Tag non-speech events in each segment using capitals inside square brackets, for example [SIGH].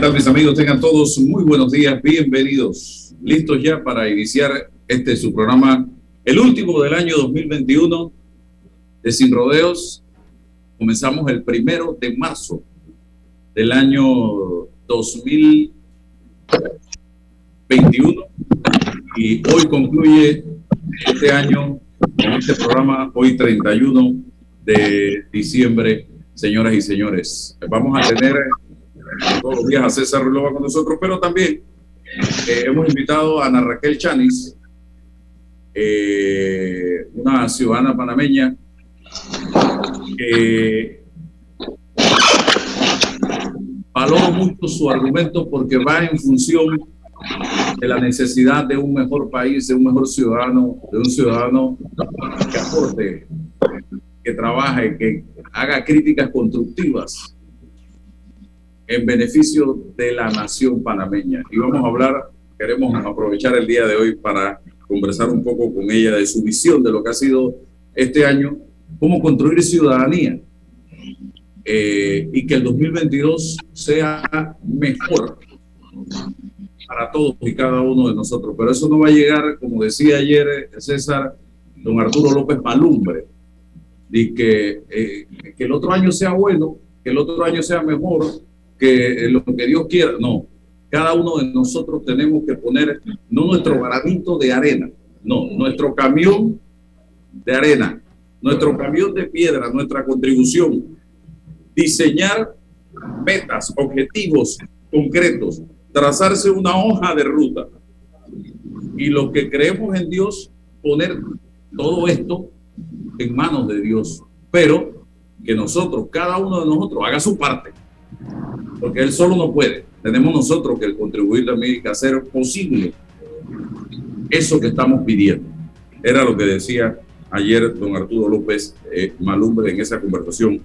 ¿Qué tal mis amigos? Tengan todos muy buenos días, bienvenidos. Listos ya para iniciar este su programa, el último del año 2021 de Sin Rodeos. Comenzamos el primero de marzo del año 2021 y hoy concluye este año en este programa, hoy 31 de diciembre, señoras y señores. Vamos a tener todos los días a César Ruilova con nosotros, pero también eh, hemos invitado a Ana Raquel Chanis, eh, una ciudadana panameña que valoro mucho su argumento porque va en función de la necesidad de un mejor país, de un mejor ciudadano, de un ciudadano que aporte, que trabaje, que haga críticas constructivas en beneficio de la nación panameña. Y vamos a hablar, queremos aprovechar el día de hoy para conversar un poco con ella de su visión de lo que ha sido este año, cómo construir ciudadanía eh, y que el 2022 sea mejor para todos y cada uno de nosotros. Pero eso no va a llegar, como decía ayer eh, César, don Arturo López Malumbre, de que, eh, que el otro año sea bueno, que el otro año sea mejor, que lo que Dios quiera, no. Cada uno de nosotros tenemos que poner no nuestro granito de arena, no, nuestro camión de arena, nuestro camión de piedra, nuestra contribución. Diseñar metas, objetivos concretos, trazarse una hoja de ruta. Y lo que creemos en Dios, poner todo esto en manos de Dios. Pero que nosotros, cada uno de nosotros, haga su parte porque él solo no puede. Tenemos nosotros que contribuir también y hacer posible eso que estamos pidiendo. Era lo que decía ayer don Arturo López eh, Malumbre en esa conversación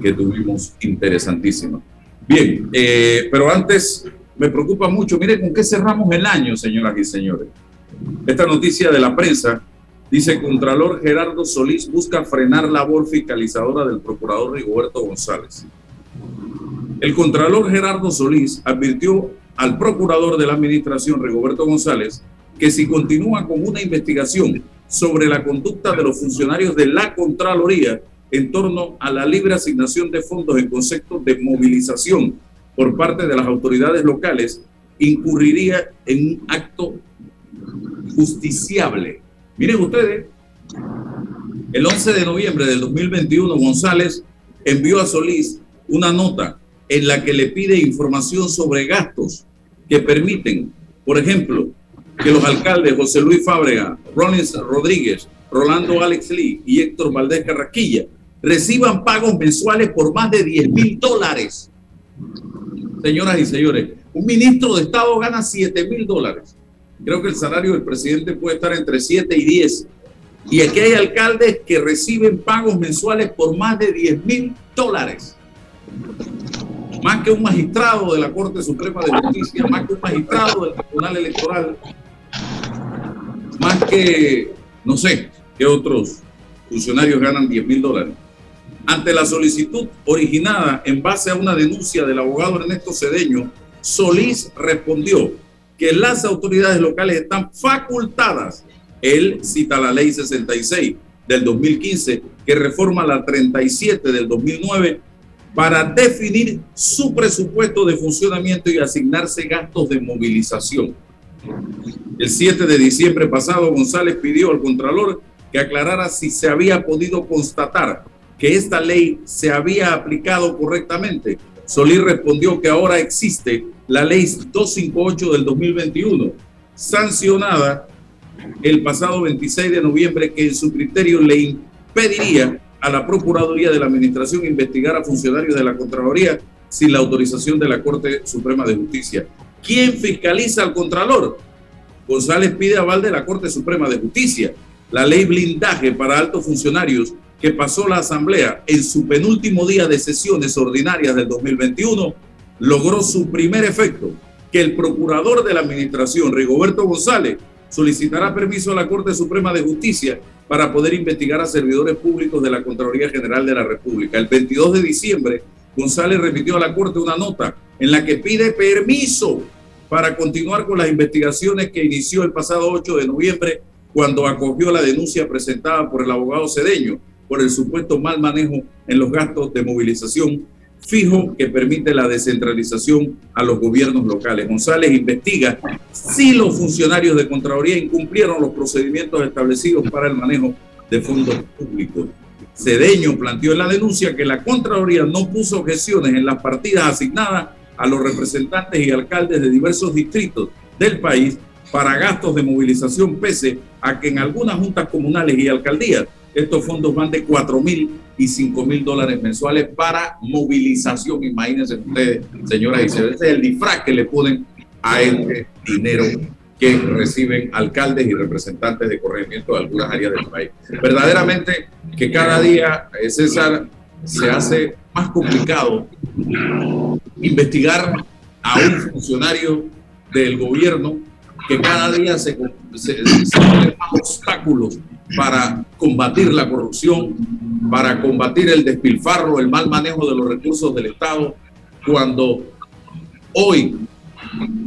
que tuvimos interesantísima. Bien, eh, pero antes me preocupa mucho, mire con qué cerramos el año, señoras y señores. Esta noticia de la prensa dice, Contralor Gerardo Solís busca frenar la labor fiscalizadora del procurador Rigoberto González. El contralor Gerardo Solís advirtió al procurador de la administración, Rigoberto González, que si continúa con una investigación sobre la conducta de los funcionarios de la Contraloría en torno a la libre asignación de fondos en concepto de movilización por parte de las autoridades locales, incurriría en un acto justiciable. Miren ustedes, el 11 de noviembre del 2021, González envió a Solís una nota en la que le pide información sobre gastos que permiten, por ejemplo, que los alcaldes José Luis Fábrega, Rollins Rodríguez, Rolando Alex Lee y Héctor Valdés Carraquilla reciban pagos mensuales por más de 10 mil dólares. Señoras y señores, un ministro de Estado gana 7 mil dólares. Creo que el salario del presidente puede estar entre 7 y 10. Y aquí hay alcaldes que reciben pagos mensuales por más de 10 mil dólares más que un magistrado de la Corte Suprema de Justicia, más que un magistrado del Tribunal Electoral, más que, no sé, que otros funcionarios ganan 10 mil dólares. Ante la solicitud originada en base a una denuncia del abogado Ernesto Cedeño, Solís respondió que las autoridades locales están facultadas. Él cita la ley 66 del 2015 que reforma la 37 del 2009 para definir su presupuesto de funcionamiento y asignarse gastos de movilización. El 7 de diciembre pasado, González pidió al Contralor que aclarara si se había podido constatar que esta ley se había aplicado correctamente. Solís respondió que ahora existe la ley 258 del 2021. sancionada el pasado 26 de noviembre que en su criterio le impediría a la Procuraduría de la Administración investigar a funcionarios de la Contraloría sin la autorización de la Corte Suprema de Justicia. ¿Quién fiscaliza al Contralor? González pide aval de la Corte Suprema de Justicia. La ley blindaje para altos funcionarios que pasó la Asamblea en su penúltimo día de sesiones ordinarias del 2021 logró su primer efecto, que el procurador de la Administración, Rigoberto González, solicitará permiso a la Corte Suprema de Justicia para poder investigar a servidores públicos de la Contraloría General de la República. El 22 de diciembre, González remitió a la Corte una nota en la que pide permiso para continuar con las investigaciones que inició el pasado 8 de noviembre cuando acogió la denuncia presentada por el abogado Cedeño por el supuesto mal manejo en los gastos de movilización fijo que permite la descentralización a los gobiernos locales. González investiga si los funcionarios de Contraloría incumplieron los procedimientos establecidos para el manejo de fondos públicos. Cedeño planteó en la denuncia que la Contraloría no puso objeciones en las partidas asignadas a los representantes y alcaldes de diversos distritos del país para gastos de movilización, pese a que en algunas juntas comunales y alcaldías estos fondos van de 4 mil y 5 mil dólares mensuales para movilización. Imagínense ustedes, señoras y señores, es el disfraz que le ponen a este dinero que reciben alcaldes y representantes de corregimiento de algunas áreas del país. Verdaderamente que cada día, eh, César, se hace más complicado investigar a un funcionario del gobierno que cada día se, se, ponen obstáculos para combatir la corrupción, para combatir el despilfarro, el mal manejo de los recursos del Estado, cuando hoy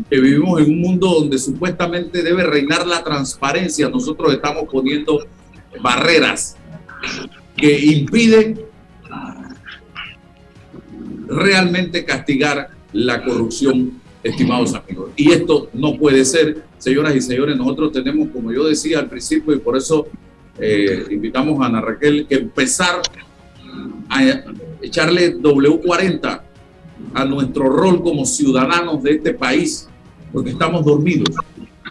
que vivimos en un mundo donde supuestamente debe reinar la transparencia, nosotros estamos poniendo barreras que impiden realmente castigar la corrupción, estimados amigos. Y esto no puede ser, señoras y señores, nosotros tenemos, como yo decía al principio, y por eso eh, invitamos a Ana Raquel que empezar a echarle W40 a nuestro rol como ciudadanos de este país, porque estamos dormidos.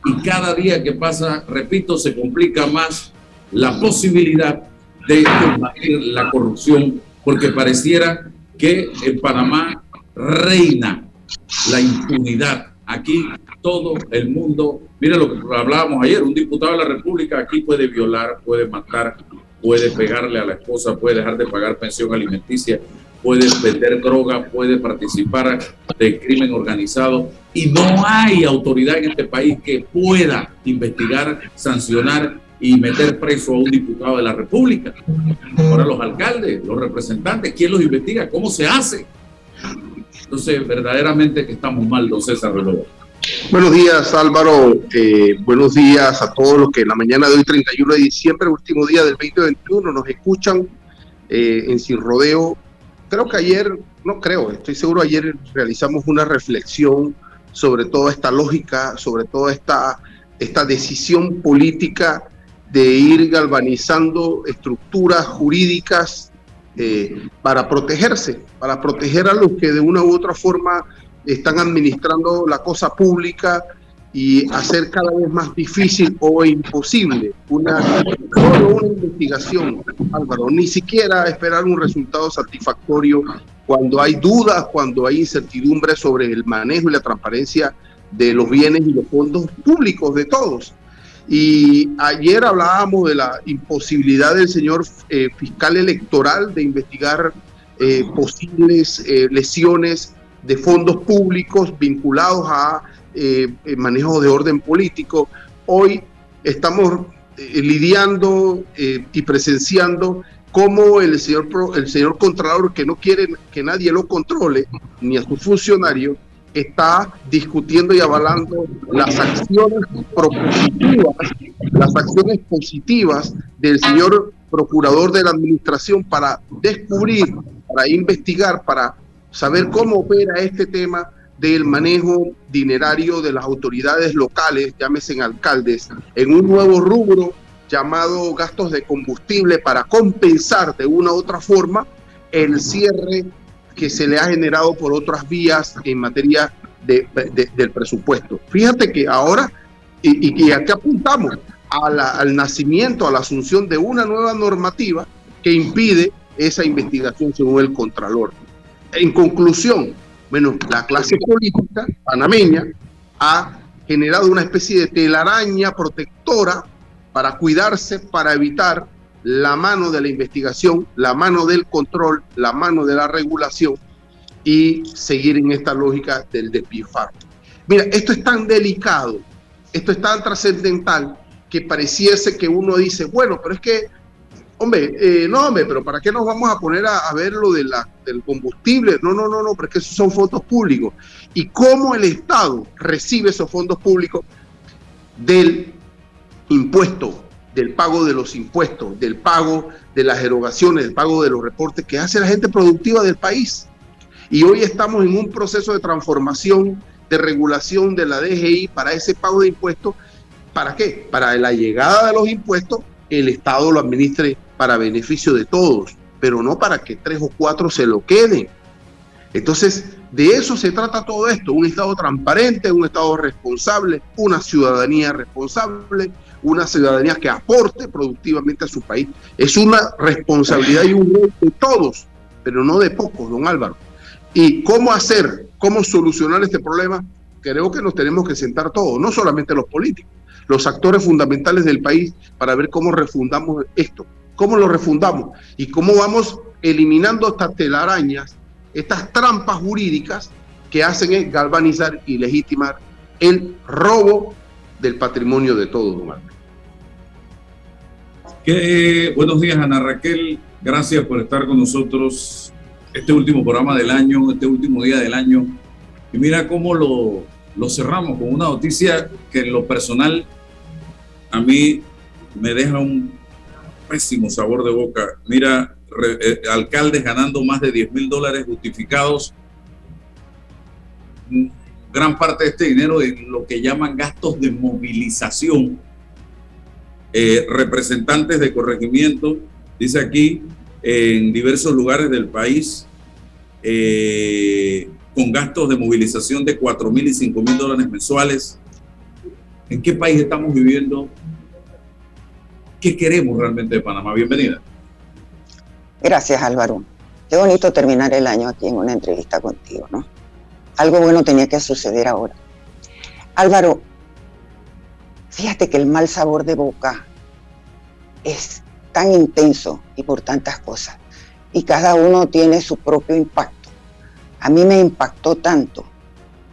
Y cada día que pasa, repito, se complica más la posibilidad de combatir la corrupción, porque pareciera que en Panamá reina la impunidad. Aquí todo el mundo, mire lo que hablábamos ayer, un diputado de la República aquí puede violar, puede matar, puede pegarle a la esposa, puede dejar de pagar pensión alimenticia, puede vender droga, puede participar de crimen organizado y no hay autoridad en este país que pueda investigar, sancionar y meter preso a un diputado de la República. Ahora los alcaldes, los representantes, ¿quién los investiga? ¿Cómo se hace? Entonces, verdaderamente que estamos mal, don César Reloj. Buenos días, Álvaro. Eh, buenos días a todos los que en la mañana de hoy, 31 de diciembre, último día del 2021, nos escuchan eh, en Sin Rodeo. Creo que ayer, no creo, estoy seguro, ayer realizamos una reflexión sobre toda esta lógica, sobre toda esta, esta decisión política de ir galvanizando estructuras jurídicas eh, para protegerse, para proteger a los que de una u otra forma están administrando la cosa pública y hacer cada vez más difícil o imposible una, una investigación, Álvaro, ni siquiera esperar un resultado satisfactorio cuando hay dudas, cuando hay incertidumbre sobre el manejo y la transparencia de los bienes y los fondos públicos de todos. Y ayer hablábamos de la imposibilidad del señor eh, fiscal electoral de investigar eh, posibles eh, lesiones de fondos públicos vinculados a manejo de orden político. Hoy estamos lidiando y presenciando cómo el señor, el señor Contralor, que no quiere que nadie lo controle, ni a sus funcionarios, está discutiendo y avalando las acciones las acciones positivas del señor procurador de la administración para descubrir, para investigar, para saber cómo opera este tema del manejo dinerario de las autoridades locales, llámese alcaldes, en un nuevo rubro llamado gastos de combustible para compensar de una u otra forma el cierre que se le ha generado por otras vías en materia de, del presupuesto. Fíjate que ahora y, y aquí apuntamos al nacimiento, a la asunción de una nueva normativa que impide esa investigación según el Contralor. En conclusión, bueno, la clase política panameña ha generado una especie de telaraña protectora para cuidarse, para evitar la mano de la investigación, la mano del control, la mano de la regulación y seguir en esta lógica del despilfarro. Mira, esto es tan delicado, esto es tan trascendental que pareciese que uno dice, bueno, pero es que, hombre, eh, no, hombre, pero ¿para qué nos vamos a poner a, ver lo del combustible? No, no, no, no, porque esos son fondos públicos. ¿Y cómo el Estado recibe esos fondos públicos del impuesto, del pago de los impuestos, del pago de las erogaciones, del pago de los reportes que hace la gente productiva del país? Y hoy estamos en un proceso de transformación, de regulación de la DGI para ese pago de impuestos ¿Para qué? Para la llegada de los impuestos, el Estado lo administre para beneficio de todos, pero no para que tres o cuatro se lo queden. Entonces, de eso se trata todo esto, un Estado transparente, un Estado responsable, una ciudadanía responsable, una ciudadanía que aporte productivamente a su país. Es una responsabilidad y un de todos, pero no de pocos, don Álvaro. ¿Y cómo hacer, cómo solucionar este problema? Creo que nos tenemos que sentar todos, no solamente los políticos los actores fundamentales del país para ver cómo refundamos esto, cómo lo refundamos y cómo vamos eliminando estas telarañas, estas trampas jurídicas que hacen es galvanizar y legitimar el robo del patrimonio de todos, don Buenos días, Ana Raquel. Gracias por estar con nosotros este último programa del año, este último día del año. Y mira cómo lo, lo cerramos con una noticia que en lo personal a mí me deja un pésimo sabor de boca. Mira, eh, alcaldes ganando más de 10 mil dólares justificados. Gran parte de este dinero en lo que llaman gastos de movilización. Eh, representantes de corregimiento, dice aquí, en diversos lugares del país, eh, con gastos de movilización de 4 mil y 5 mil dólares mensuales. ¿En qué país estamos viviendo? ¿Qué queremos realmente de Panamá? Bienvenida. Gracias, Álvaro. Qué bonito terminar el año aquí en una entrevista contigo, ¿no? Algo bueno tenía que suceder ahora. Álvaro, fíjate que el mal sabor de boca es tan intenso y por tantas cosas. Y cada uno tiene su propio impacto. A mí me impactó tanto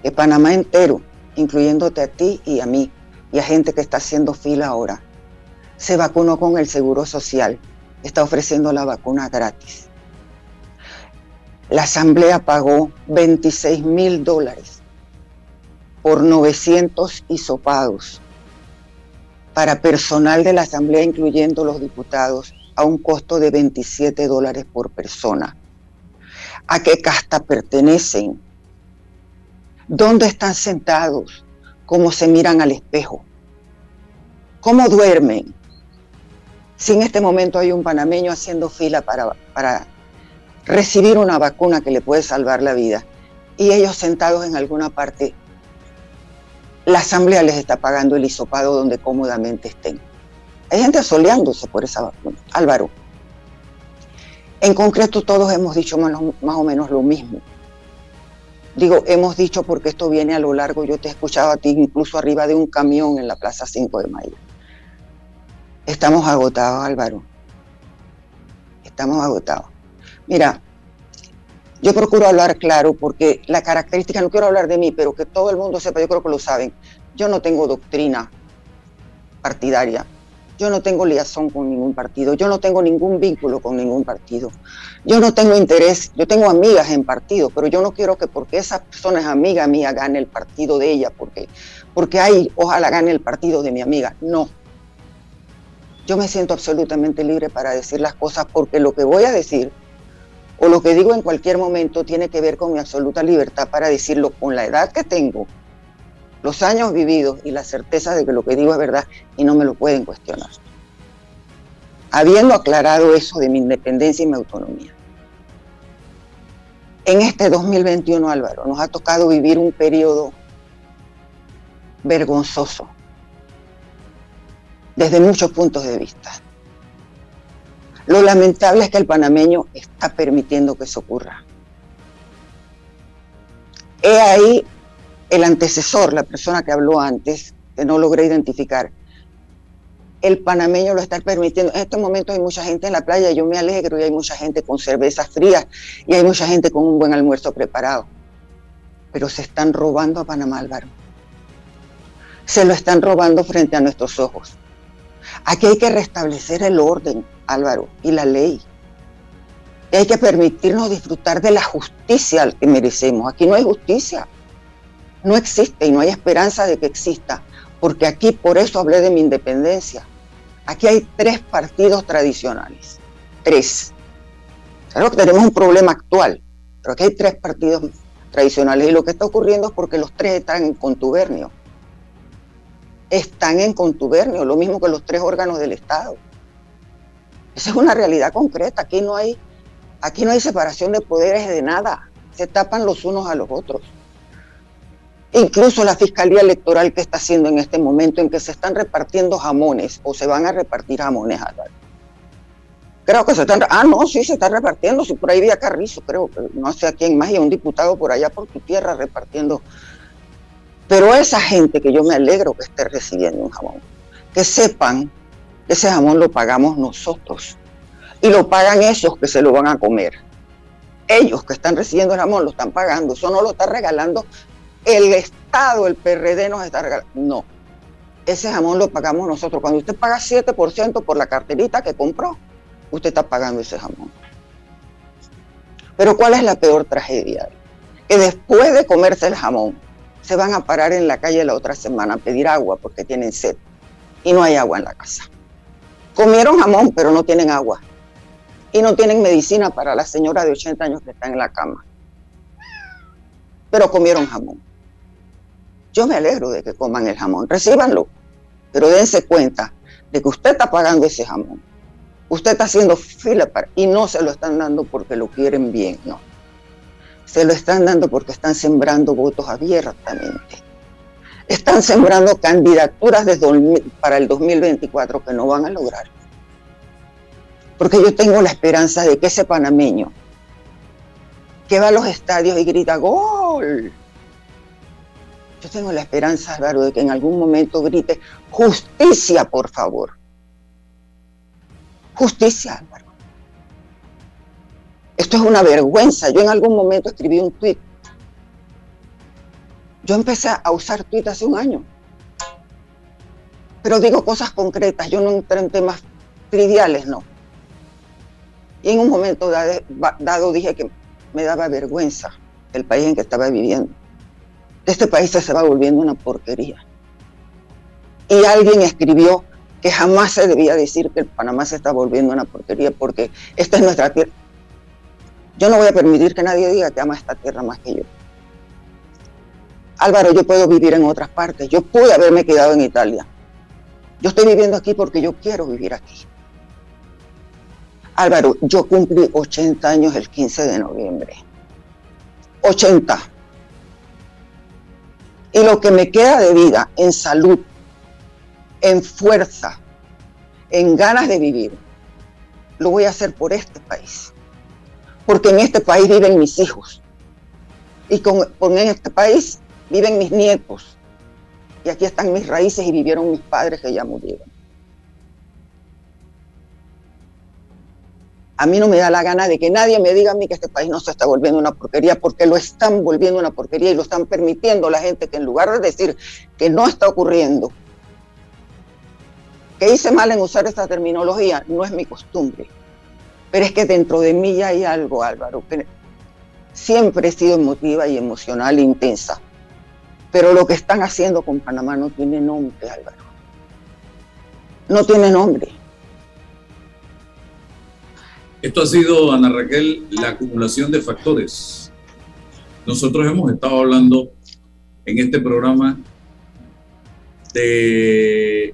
que Panamá entero, incluyéndote a ti y a mí, y a gente que está haciendo fila ahora, se vacunó con el Seguro Social. Está ofreciendo la vacuna gratis. La Asamblea pagó 26 mil dólares por 900 hisopados para personal de la Asamblea, incluyendo los diputados, a un costo de 27 dólares por persona. A qué casta pertenecen, dónde están sentados, cómo se miran al espejo, cómo duermen. Si en este momento hay un panameño haciendo fila para, para recibir una vacuna que le puede salvar la vida y ellos sentados en alguna parte, la asamblea les está pagando el hisopado donde cómodamente estén. Hay gente soleándose por esa vacuna. Álvaro, en concreto, todos hemos dicho más, o menos lo mismo. Digo, hemos dicho porque esto viene a lo largo, yo te he escuchado a ti incluso arriba de un camión en la Plaza 5 de Mayo. Estamos agotados, Álvaro. Estamos agotados. Mira, yo procuro hablar claro porque la característica, no quiero hablar de mí, pero que todo el mundo sepa, yo creo que lo saben. Yo no tengo doctrina partidaria. Yo no tengo liazón con ningún partido, yo no tengo ningún vínculo con ningún partido. Yo no tengo interés, yo tengo amigas en partido, pero yo no quiero que porque esa persona es amiga mía gane el partido de ella, porque, porque hay, ojalá gane el partido de mi amiga. No. Yo me siento absolutamente libre para decir las cosas porque lo que voy a decir o lo que digo en cualquier momento tiene que ver con mi absoluta libertad para decirlo con la edad que tengo los años vividos y la certeza de que lo que digo es verdad y no me lo pueden cuestionar. Habiendo aclarado eso de mi independencia y mi autonomía. En este 2021, Álvaro, nos ha tocado vivir un periodo vergonzoso, desde muchos puntos de vista. Lo lamentable es que el panameño está permitiendo que eso ocurra. He ahí el antecesor, la persona que habló antes, que no logré identificar. El panameño lo está permitiendo. En estos momentos hay mucha gente en la playa, yo me alegro, y hay mucha gente con cervezas frías, y hay mucha gente con un buen almuerzo preparado. Pero se están robando a Panamá, Álvaro. Se lo están robando frente a nuestros ojos. Aquí hay que restablecer el orden, Álvaro, y la ley. Y hay que permitirnos disfrutar de la justicia que merecemos. Aquí no hay justicia. No existe y no hay esperanza de que exista. Porque aquí, por eso hablé de mi independencia. Aquí hay tres partidos tradicionales. Tres. Claro que tenemos un problema actual, pero aquí hay tres partidos tradicionales y lo que está ocurriendo es porque los tres están en contubernio están en contubernio, lo mismo que los tres órganos del Estado. Esa es una realidad concreta. Aquí no hay, aquí no hay separación de poderes de nada. Se tapan los unos a los otros. Incluso la Fiscalía Electoral que está haciendo en este momento en que se están repartiendo jamones o se van a repartir jamones. Creo que se están... Ah, no, sí, se está repartiendo. Si por ahí había Carrizo, creo no sé a quién más, y un diputado por allá por tu tierra repartiendo pero esa gente que yo me alegro que esté recibiendo un jamón, que sepan que ese jamón lo pagamos nosotros y lo pagan esos que se lo van a comer. Ellos que están recibiendo el jamón lo están pagando, eso no lo está regalando el Estado, el PRD nos está regalando. No, ese jamón lo pagamos nosotros. Cuando usted paga 7% por la carterita que compró, usted está pagando ese jamón. Pero ¿cuál es la peor tragedia? Que después de comerse el jamón, se van a parar en la calle la otra semana a pedir agua porque tienen sed y no hay agua en la casa. Comieron jamón, pero no tienen agua. Y no tienen medicina para la señora de 80 años que está en la cama. Pero comieron jamón. Yo me alegro de que coman el jamón, recíbanlo, pero dense cuenta de que usted está pagando ese jamón. Usted está haciendo fila para, y no se lo están dando porque lo quieren bien, no se lo están dando porque están sembrando votos abiertamente. Están sembrando candidaturas para el 2024 que no van a lograr. Porque yo tengo la esperanza de que ese panameño que va a los estadios y grita gol, yo tengo la esperanza, Álvaro, de que en algún momento grite justicia, por favor. Justicia, Álvaro. Esto es una vergüenza. Yo en algún momento escribí un tweet. Yo empecé a usar tweet hace un año. Pero digo cosas concretas. Yo no entré en temas triviales, no. Y en un momento dado dije que me daba vergüenza el país en que estaba viviendo. Este país se va volviendo una porquería. Y alguien escribió que jamás se debía decir que el Panamá se está volviendo una porquería porque esta es nuestra tierra. Yo no voy a permitir que nadie diga que ama esta tierra más que yo. Álvaro, yo puedo vivir en otras partes. Yo pude haberme quedado en Italia. Yo estoy viviendo aquí porque yo quiero vivir aquí. Álvaro, yo cumplí 80 años el 15 de noviembre. 80. Y lo que me queda de vida en salud, en fuerza, en ganas de vivir, lo voy a hacer por este país porque en este país viven mis hijos. Y con, en este país viven mis nietos. Y aquí están mis raíces y vivieron mis padres que ya murieron. A mí no me da la gana de que nadie me diga a mí que este país no se está volviendo una porquería, porque lo están volviendo una porquería y lo están permitiendo la gente que en lugar de decir que no está ocurriendo, que hice mal en usar esta terminología, no es mi costumbre. Pero es que dentro de mí ya hay algo, Álvaro, que siempre he sido emotiva y emocional e intensa. Pero lo que están haciendo con Panamá no tiene nombre, Álvaro. No tiene nombre. Esto ha sido, Ana Raquel, la acumulación de factores. Nosotros hemos estado hablando en este programa de,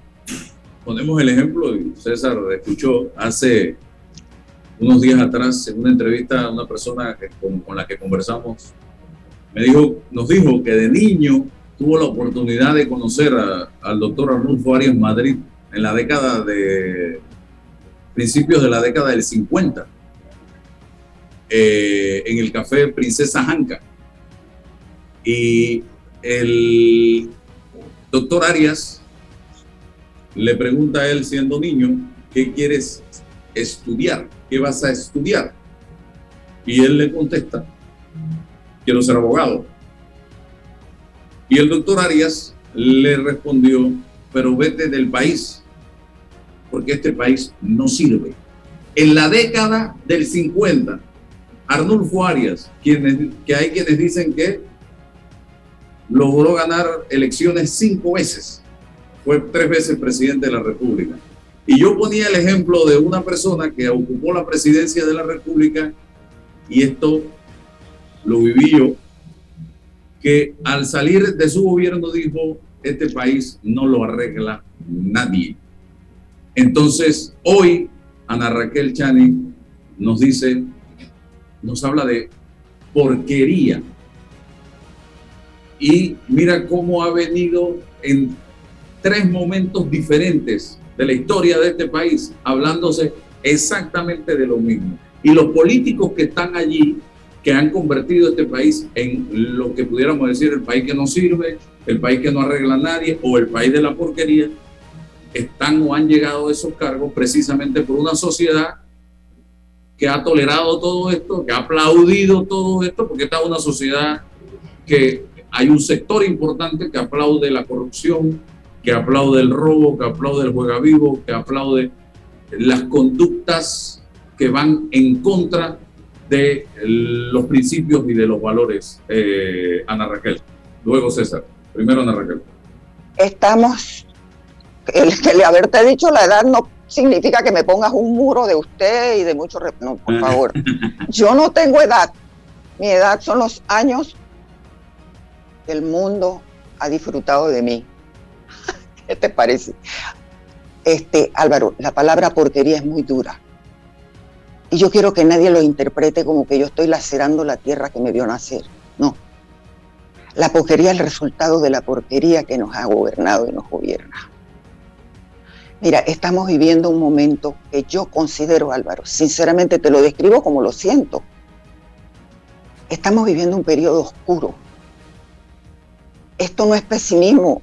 ponemos el ejemplo, y César escuchó hace unos días atrás, en una entrevista a una persona con, la que conversamos, me dijo, nos dijo que de niño tuvo la oportunidad de conocer al doctor Arnulfo Arias Madrid en la década de principios de la década del 50 eh, en el café Princesa Janca. Y el doctor Arias le pregunta a él, siendo niño, ¿qué quieres estudiar? ¿Qué vas a estudiar? Y él le contesta, quiero ser abogado. Y el doctor Arias le respondió, pero vete del país, porque este país no sirve. En la década del 50, Arnulfo Arias, quienes, que hay quienes dicen que logró ganar elecciones cinco veces, fue tres veces presidente de la República. Y yo ponía el ejemplo de una persona que ocupó la presidencia de la República y esto lo viví yo, que al salir de su gobierno dijo, este país no lo arregla nadie. Entonces, hoy Ana Raquel Chani nos dice, nos habla de porquería. Y mira cómo ha venido en tres momentos diferentes de la historia de este país, hablándose exactamente de lo mismo. Y los políticos que están allí, que han convertido este país en lo que pudiéramos decir el país que no sirve, el país que no arregla a nadie o el país de la porquería, están o han llegado a esos cargos precisamente por una sociedad que ha tolerado todo esto, que ha aplaudido todo esto, porque esta es una sociedad que hay un sector importante que aplaude la corrupción, que aplaude el robo, que aplaude el juega vivo, que aplaude las conductas que van en contra de los principios y de los valores, eh, Ana Raquel. Luego César. Primero Ana Raquel. Estamos, el, el haberte dicho la edad no significa que me pongas un muro de usted y de mucho... No, por favor. [LAUGHS] Yo no tengo edad. Mi edad son los años que el mundo ha disfrutado de mí. ¿Qué te parece? Este, Álvaro, la palabra porquería es muy dura. Y yo quiero que nadie lo interprete como que yo estoy lacerando la tierra que me vio nacer. No. La porquería es el resultado de la porquería que nos ha gobernado y nos gobierna. Mira, estamos viviendo un momento que yo considero, Álvaro, sinceramente te lo describo como lo siento. Estamos viviendo un periodo oscuro. Esto no es pesimismo,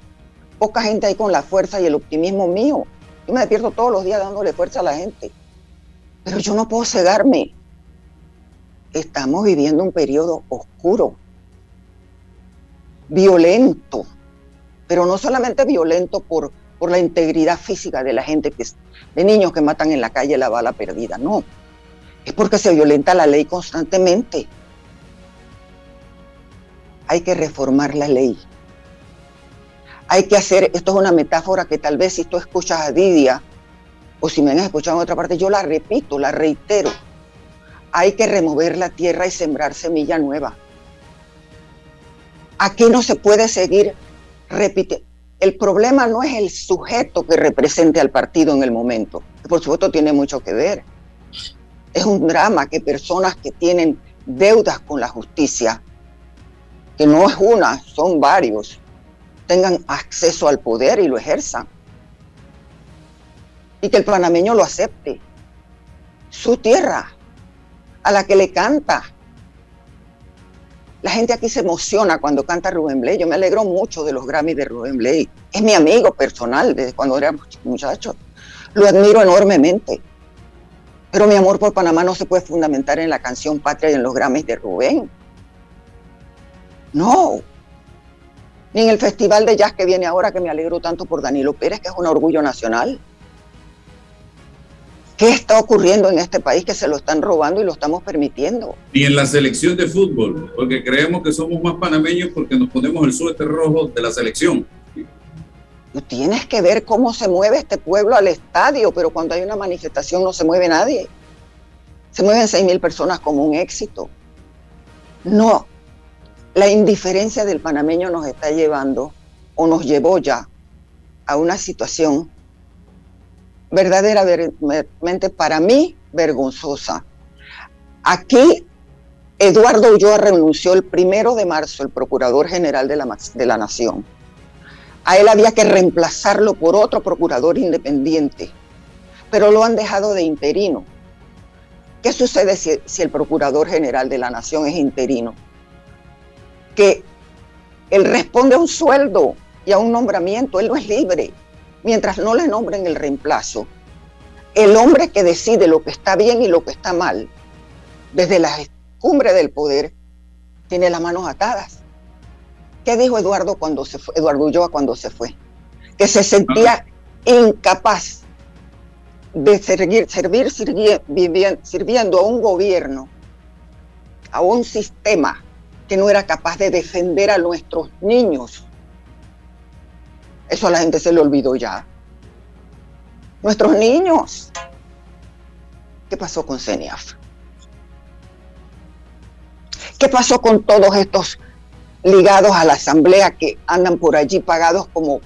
poca gente ahí con la fuerza y el optimismo mío. Yo me despierto todos los días dándole fuerza a la gente. Pero yo no puedo cegarme. Estamos viviendo un periodo oscuro, violento, pero no solamente violento por, por la integridad física de la gente, que, de niños que matan en la calle la bala perdida, no. Es porque se violenta la ley constantemente. Hay que reformar la ley hay que hacer, esto es una metáfora que tal vez si tú escuchas a Didia o si me han escuchado en otra parte, yo la repito, la reitero. Hay que remover la tierra y sembrar semilla nueva. Aquí no se puede seguir repitiendo. El problema no es el sujeto que represente al partido en el momento, por supuesto tiene mucho que ver. Es un drama que personas que tienen deudas con la justicia, que no es una, son varios, tengan acceso al poder y lo ejerzan. Y que el panameño lo acepte. Su tierra, a la que le canta. La gente aquí se emociona cuando canta Rubén Blay. Yo me alegro mucho de los Grammys de Rubén Blay. Es mi amigo personal desde cuando era muchacho. Lo admiro enormemente. Pero mi amor por Panamá no se puede fundamentar en la canción Patria y en los Grammys de Rubén. No, ni en el festival de jazz que viene ahora, que me alegro tanto por Danilo Pérez, que es un orgullo nacional. ¿Qué está ocurriendo en este país que se lo están robando y lo estamos permitiendo? Ni en la selección de fútbol, porque creemos que somos más panameños porque nos ponemos el suéter rojo de la selección. Tienes que ver cómo se mueve este pueblo al estadio, pero cuando hay una manifestación no se mueve nadie. Se mueven seis mil personas como un éxito. No, la indiferencia del panameño nos está llevando o nos llevó ya a una situación verdaderamente para mí vergonzosa. Aquí Eduardo Ulloa renunció el primero de marzo, el Procurador General de la, de la Nación. A él había que reemplazarlo por otro procurador independiente, pero lo han dejado de interino. ¿Qué sucede si, si el procurador general de la nación es interino? Que él responde a un sueldo y a un nombramiento, él no es libre, mientras no le nombren el reemplazo. El hombre que decide lo que está bien y lo que está mal, desde la cumbre del poder, tiene las manos atadas. ¿Qué dijo Eduardo cuando se fue, Eduardo Ulloa cuando se fue? Que se sentía incapaz de servir, servir sirviendo a un gobierno, a un sistema que no era capaz de defender a nuestros niños. Eso a la gente se le olvidó ya. Nuestros niños. ¿Qué pasó con CENIAF? ¿Qué pasó con todos estos ligados a la asamblea que andan por allí pagados como,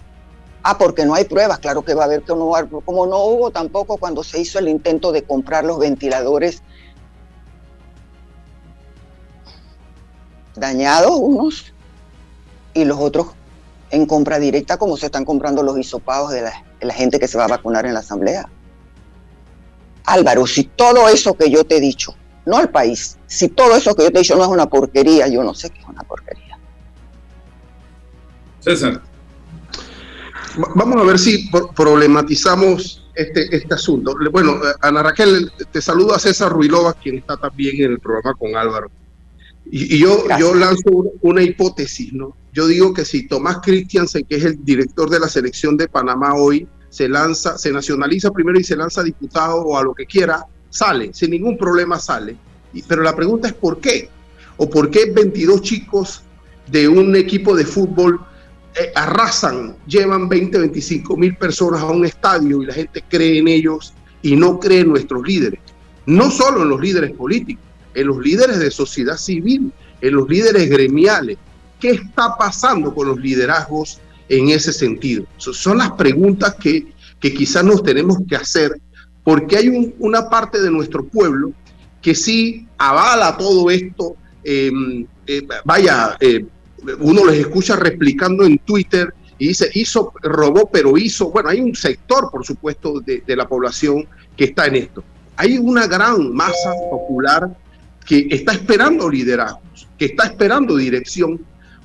ah, porque no hay pruebas, claro que va a haber que no, como no hubo tampoco cuando se hizo el intento de comprar los ventiladores dañados unos y los otros en compra directa como se están comprando los hisopados de la, de la gente que se va a vacunar en la asamblea. Álvaro, si todo eso que yo te he dicho no al país. Si todo eso que yo te he dicho no es una porquería, yo no sé qué es una porquería. César. Vamos a ver si problematizamos este, este asunto. Bueno, eh, Ana Raquel, te saludo a César Ruilova, quien está también en el programa con Álvaro. Y, yo, yo lanzo una hipótesis, ¿no? Yo digo que si Tomás Christiansen, que es el director de la selección de Panamá hoy, se lanza, se nacionaliza primero y se lanza diputado o a lo que quiera, sale, sin ningún problema sale. Pero la pregunta es ¿por qué? ¿O por qué 22 chicos de un equipo de fútbol eh, arrasan, llevan 20, 25 mil personas a un estadio y la gente cree en ellos y no cree en nuestros líderes? No solo en los líderes políticos, en los líderes de sociedad civil, en los líderes gremiales. ¿Qué está pasando con los liderazgos en ese sentido? son las preguntas que, que quizás nos tenemos que hacer porque hay una parte de nuestro pueblo que sí avala todo esto. Em, eh, vaya, eh, uno les escucha replicando en Twitter y dice, hizo, robó, pero hizo. Bueno, hay un sector, por supuesto, de, de la población que está en esto. Hay una gran masa popular que está esperando liderazgos, que está esperando dirección,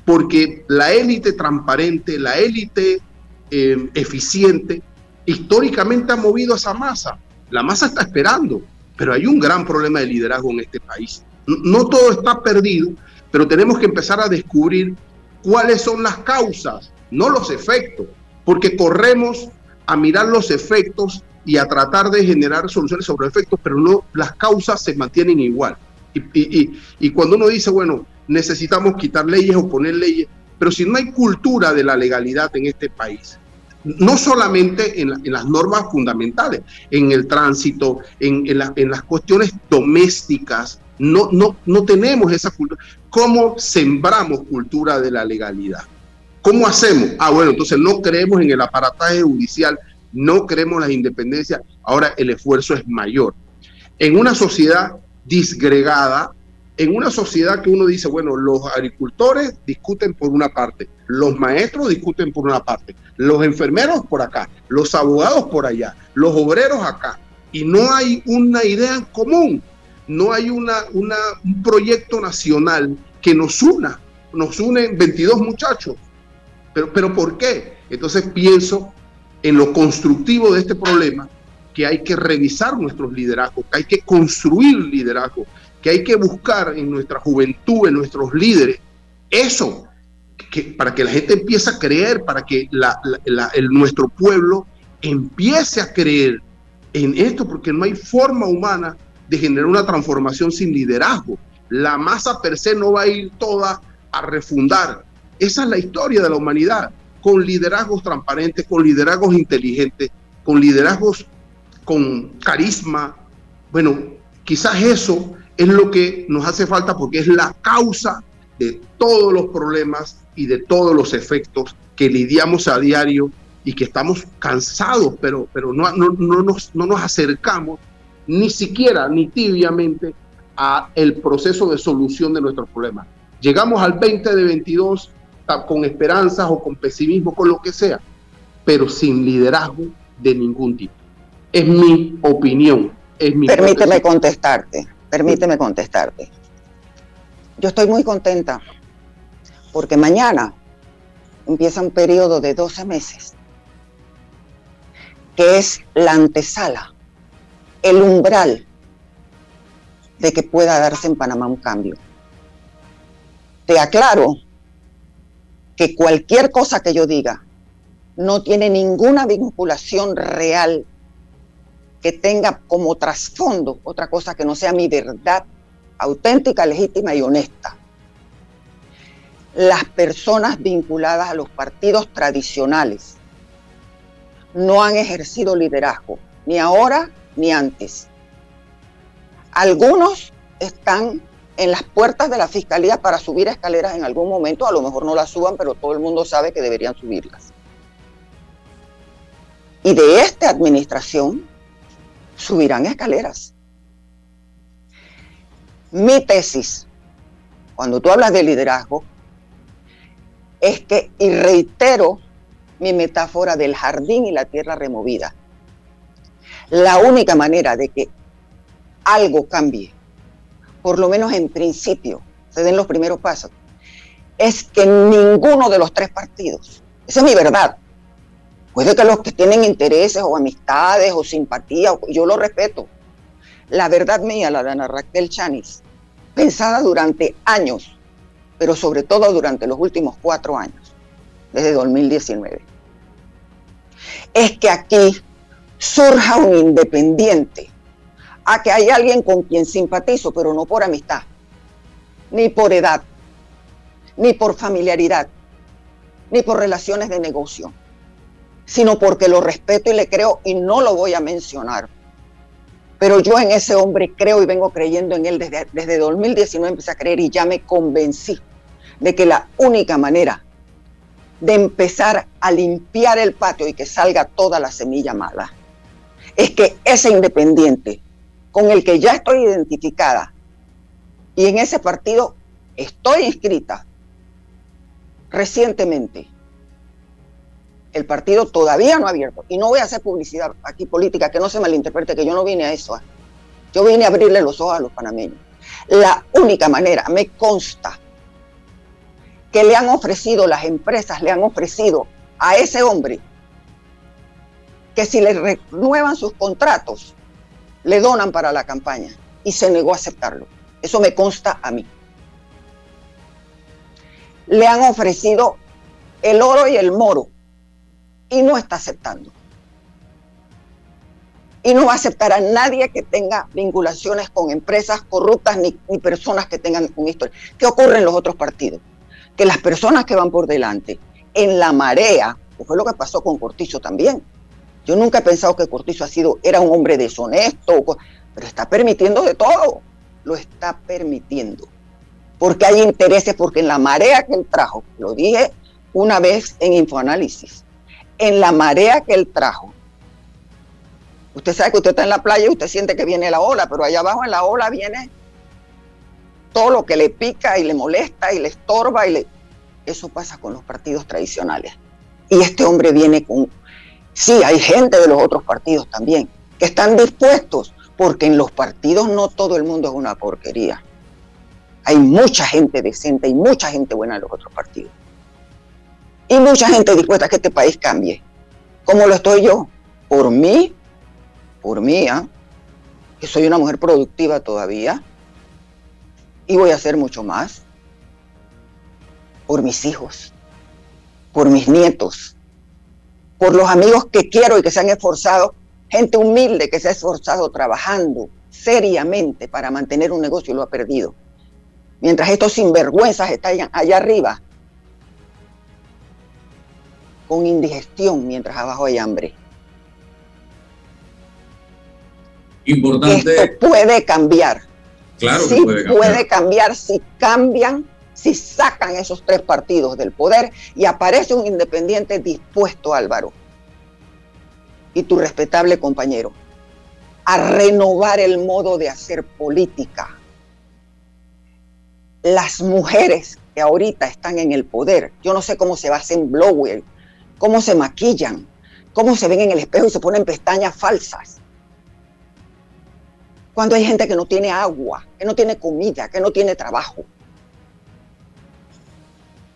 porque la élite transparente, la élite em, eficiente, históricamente ha movido a esa masa. La masa está esperando, pero hay un gran problema de liderazgo en este país. No todo está perdido, pero tenemos que empezar a descubrir cuáles son las causas, no los efectos, porque corremos a mirar los efectos y a tratar de generar soluciones sobre efectos, pero no las causas se mantienen igual. Y, cuando uno dice, bueno, necesitamos quitar leyes o poner leyes, pero si no hay cultura de la legalidad en este país, no solamente en, las normas fundamentales, en el tránsito, en, las cuestiones domésticas, no tenemos esa cultura. ¿Cómo sembramos cultura de la legalidad? ¿Cómo hacemos? Ah, bueno, entonces no creemos en el aparataje judicial, no creemos en las independencias, ahora el esfuerzo es mayor. En una sociedad disgregada, en una sociedad que uno dice, bueno, los agricultores discuten por una parte, los maestros discuten por una parte, los enfermeros por acá, los abogados por allá, los obreros acá, y no hay una idea común, no hay una, una, un proyecto nacional que nos una, nos unen 22 muchachos. Pero, pero ¿por qué? Entonces pienso en lo constructivo de este problema, que hay que revisar nuestros liderazgos, que hay que construir liderazgo, que hay que buscar en nuestra juventud, en nuestros líderes, eso, que, para que la gente empiece a creer, para que el, nuestro pueblo empiece a creer en esto, porque no hay forma humana de generar una transformación sin liderazgo. La masa per se no va a ir toda a refundar. Esa es la historia de la humanidad, con liderazgos transparentes, con liderazgos inteligentes, con liderazgos con carisma. Bueno, quizás eso es lo que nos hace falta porque es la causa de todos los problemas y de todos los efectos que lidiamos a diario y que estamos cansados, pero, pero no, no, no, nos, no nos acercamos ni siquiera, ni tibiamente, a el proceso de solución de nuestros problemas. Llegamos al 20 de 22, con esperanzas o con pesimismo, con lo que sea, pero sin liderazgo de ningún tipo. Es mi opinión. Es mi permíteme contestarte, permíteme contestarte. Yo estoy muy contenta porque mañana empieza un periodo de 12 meses, que es la antesala, el umbral de que pueda darse en Panamá un cambio. Te aclaro que cualquier cosa que yo diga no tiene ninguna vinculación real que tenga como trasfondo otra cosa que no sea mi verdad auténtica, legítima y honesta. Las personas vinculadas a los partidos tradicionales no han ejercido liderazgo, ni ahora ni antes. Algunos están en las puertas de la fiscalía para subir escaleras en algún momento, a lo mejor no las suban, pero todo el mundo sabe que deberían subirlas. Y de esta administración subirán escaleras. Mi tesis, cuando tú hablas de liderazgo, es que, y reitero mi metáfora del jardín y la tierra removida, la única manera de que algo cambie, por lo menos en principio, se den los primeros pasos, es que ninguno de los tres partidos, esa es mi verdad, puede que los que tienen intereses o amistades o simpatía, yo lo respeto, la verdad mía, la de Ana Raquel Chanis, pensada durante años, pero sobre todo durante los últimos cuatro años, desde 2019, es que aquí surja un independiente, a que hay alguien con quien simpatizo, pero no por amistad, ni por edad, ni por familiaridad, ni por relaciones de negocio, sino porque lo respeto y le creo y no lo voy a mencionar. Pero yo en ese hombre creo y vengo creyendo en él desde, desde 2019, empecé a creer y ya me convencí de que la única manera de empezar a limpiar el patio y que salga toda la semilla mala es que ese independiente con el que ya estoy identificada y en ese partido estoy inscrita recientemente, el partido todavía no ha abierto. Y no voy a hacer publicidad aquí política, que no se malinterprete, que yo no vine a eso. ¿eh? Yo vine a abrirle los ojos a los panameños. La única manera, me consta, que le han ofrecido, las empresas le han ofrecido a ese hombre que si le renuevan sus contratos, le donan para la campaña. Y se negó a aceptarlo. Eso me consta a mí. Le han ofrecido el oro y el moro y no está aceptando. Y no va a aceptar a nadie que tenga vinculaciones con empresas corruptas ni, personas que tengan un historia. ¿Qué ocurre en los otros partidos? Que las personas que van por delante, en la marea, que fue lo que pasó con Cortizo también. Yo nunca he pensado que Cortizo ha sido, era un hombre deshonesto, pero está permitiendo de todo. Lo está permitiendo. Porque hay intereses, porque en la marea que él trajo, lo dije una vez en Infoanálisis, en la marea que él trajo. Usted sabe que usted está en la playa y usted siente que viene la ola, pero allá abajo en la ola viene todo lo que le pica y le molesta y le estorba y le... Eso pasa con los partidos tradicionales. Y este hombre viene con... Sí, hay gente de los otros partidos también que están dispuestos, porque en los partidos no todo el mundo es una porquería. Hay mucha gente decente y mucha gente buena en los otros partidos. Y mucha gente dispuesta a que este país cambie. ¿Cómo lo estoy yo? Por mí, por mí, ¿ah? que soy una mujer productiva todavía. Y voy a hacer mucho más. Por mis hijos, por mis nietos, por los amigos que quiero y que se han esforzado, gente humilde que se ha esforzado trabajando seriamente para mantener un negocio y lo ha perdido. Mientras estos sinvergüenzas están allá arriba con indigestión mientras abajo hay hambre. Importante. Esto puede cambiar. Claro sí puede cambiar. puede cambiar si cambian, si sacan esos tres partidos del poder y aparece un independiente dispuesto, Álvaro, y tu respetable compañero, a renovar el modo de hacer política. Las mujeres que ahorita están en el poder, yo no sé cómo se hacen blower, cómo se maquillan, cómo se ven en el espejo y se ponen pestañas falsas. Cuando hay gente que no tiene agua, que no tiene comida, que no tiene trabajo.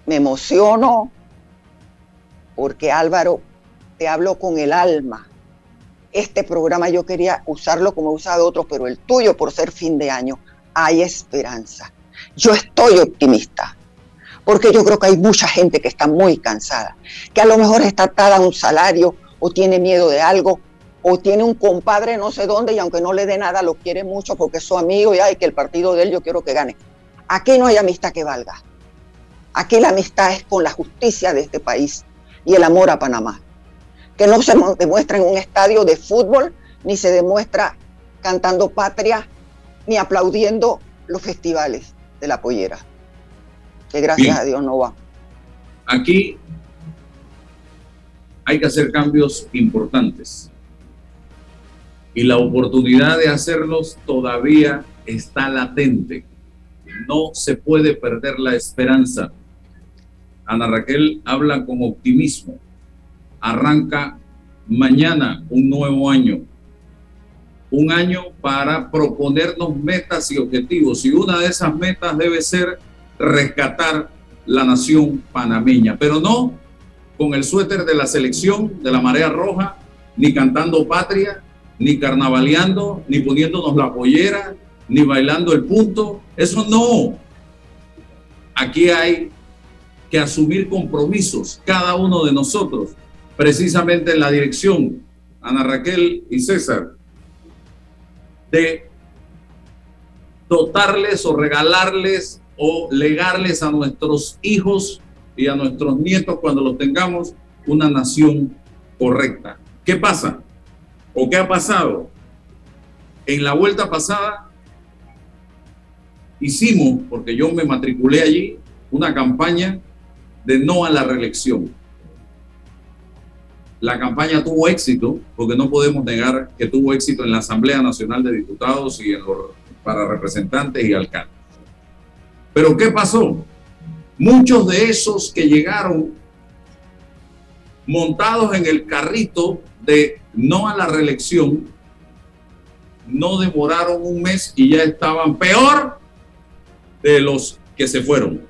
Me emociono porque Álvaro, te hablo con el alma. Este programa yo quería usarlo como he usado otros, pero el tuyo por ser fin de año, hay esperanza. Yo estoy optimista, porque yo creo que hay mucha gente que está muy cansada, que a lo mejor está atada a un salario o tiene miedo de algo, o tiene un compadre no sé dónde y aunque no le dé nada lo quiere mucho porque es su amigo y ay, que el partido de él yo quiero que gane. Aquí no hay amistad que valga. Aquí la amistad es con la justicia de este país y el amor a Panamá, que no se demuestra en un estadio de fútbol, ni se demuestra cantando patria, ni aplaudiendo los festivales de la pollera, que gracias a Dios no va. Aquí hay que hacer cambios importantes y la oportunidad de hacerlos todavía está latente. No se puede perder la esperanza. Ana Raquel habla con optimismo. Arranca mañana un nuevo año. Un año para proponernos metas y objetivos. Y una de esas metas debe ser rescatar la nación panameña. Pero no con el suéter de la selección de la marea roja, ni cantando patria, ni carnavaleando, ni poniéndonos la pollera, ni bailando el punto. Eso no. Aquí hay que asumir compromisos, cada uno de nosotros, precisamente en la dirección, Ana Raquel y César, de dotarles o regalarles o legarles a nuestros hijos y a nuestros nietos cuando los tengamos una nación correcta. ¿Qué pasa? ¿O qué ha pasado? En la vuelta pasada hicimos, porque yo me matriculé allí, una campaña de no a la reelección. La campaña tuvo éxito, porque no podemos negar que tuvo éxito en la Asamblea Nacional de Diputados y en para representantes y alcaldes. Pero ¿qué pasó? Muchos de esos que llegaron montados en el carrito de no a la reelección, no demoraron un mes y ya estaban peor de los que se fueron.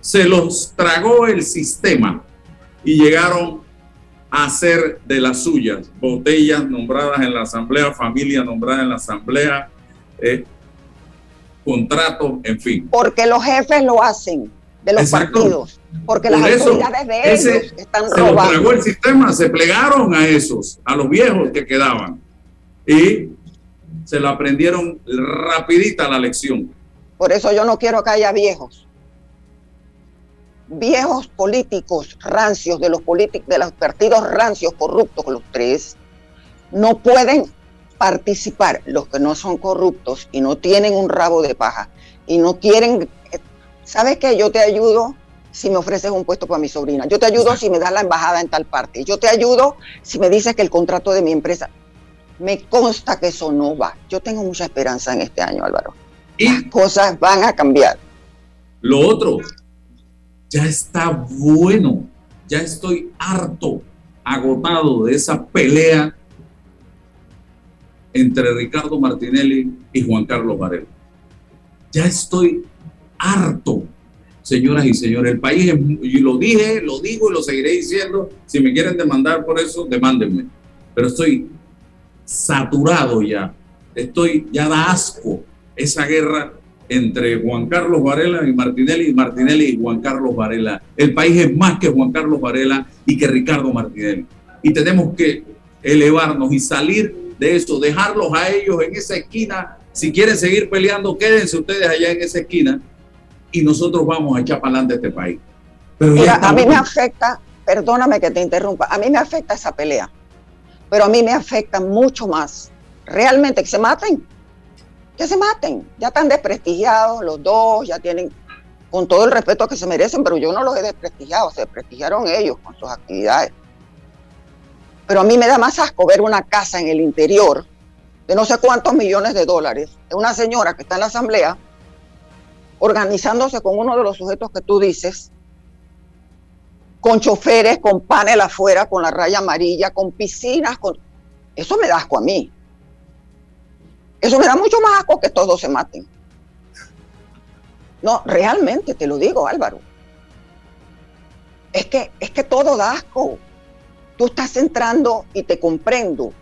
Se los tragó el sistema y llegaron a hacer de las suyas botellas nombradas en la asamblea, familia nombrada en la asamblea, eh, contratos, en fin. Porque los jefes lo hacen de los partidos porque las autoridades de ellos están robando. Se el sistema, se plegaron a esos, a los viejos que quedaban. Y se lo aprendieron rapidita la lección. Por eso yo no quiero que haya viejos. Viejos políticos rancios de los políticos de los partidos rancios corruptos, los tres, no pueden participar. Los que no son corruptos y no tienen un rabo de paja y no quieren. ¿Sabes qué? Yo te ayudo si me ofreces un puesto para mi sobrina. Yo te ayudo si me das la embajada en tal parte. Yo te ayudo si me dices que el contrato de mi empresa. Me consta que eso no va. Yo tengo mucha esperanza en este año, Álvaro. Y Las cosas van a cambiar. Lo otro, ya está bueno. Ya estoy harto, agotado de esa pelea entre Ricardo Martinelli y Juan Carlos Varela. Ya estoy harto señoras y señores. El país, es, y lo dije, lo digo y lo seguiré diciendo. Si me quieren demandar por eso, demándenme. Pero estoy saturado ya. Estoy, ya da asco esa guerra entre Juan Carlos Varela y Martinelli, y Martinelli y Juan Carlos Varela. El país es más que Juan Carlos Varela y que Ricardo Martinelli. Y tenemos que elevarnos y salir de eso, dejarlos a ellos en esa esquina. Si quieren seguir peleando, quédense ustedes allá en esa esquina y nosotros vamos a echar para adelante este país. Pero a mí me afecta, perdóname que te interrumpa, a mí me afecta esa pelea, pero a mí me afecta mucho más realmente que se maten, que se maten, ya están desprestigiados los dos, ya tienen, con todo el respeto que se merecen, pero yo no los he desprestigiado, se desprestigiaron ellos con sus actividades. Pero a mí me da más asco ver una casa en el interior de no sé cuántos millones de dólares, de una señora que está en la asamblea organizándose con uno de los sujetos que tú dices, con choferes, con panel afuera, con la raya amarilla, con piscinas, con... Eso me da asco a mí. Eso me da mucho más asco que todos se maten. No, realmente te lo digo, Álvaro. Es que, es que todo da asco. Tú estás entrando y te comprendo.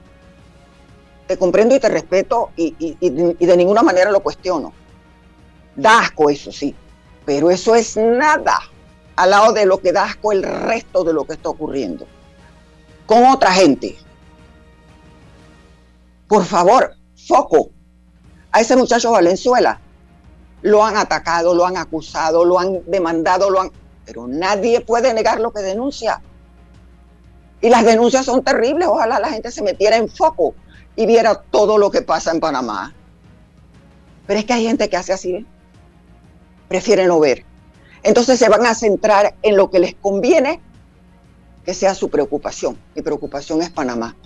Te comprendo y te respeto y, de ninguna manera lo cuestiono. Da asco eso sí, pero eso es nada al lado de lo que da asco el resto de lo que está ocurriendo con otra gente. Por favor, foco. A ese muchacho Valenzuela lo han atacado, lo han acusado, lo han demandado, lo han... Pero nadie puede negar lo que denuncia. Y las denuncias son terribles. Ojalá la gente se metiera en foco y viera todo lo que pasa en Panamá. Pero es que hay gente que hace así. Prefieren no ver. Entonces se van a centrar en lo que les conviene que sea su preocupación. Mi preocupación es Panamá.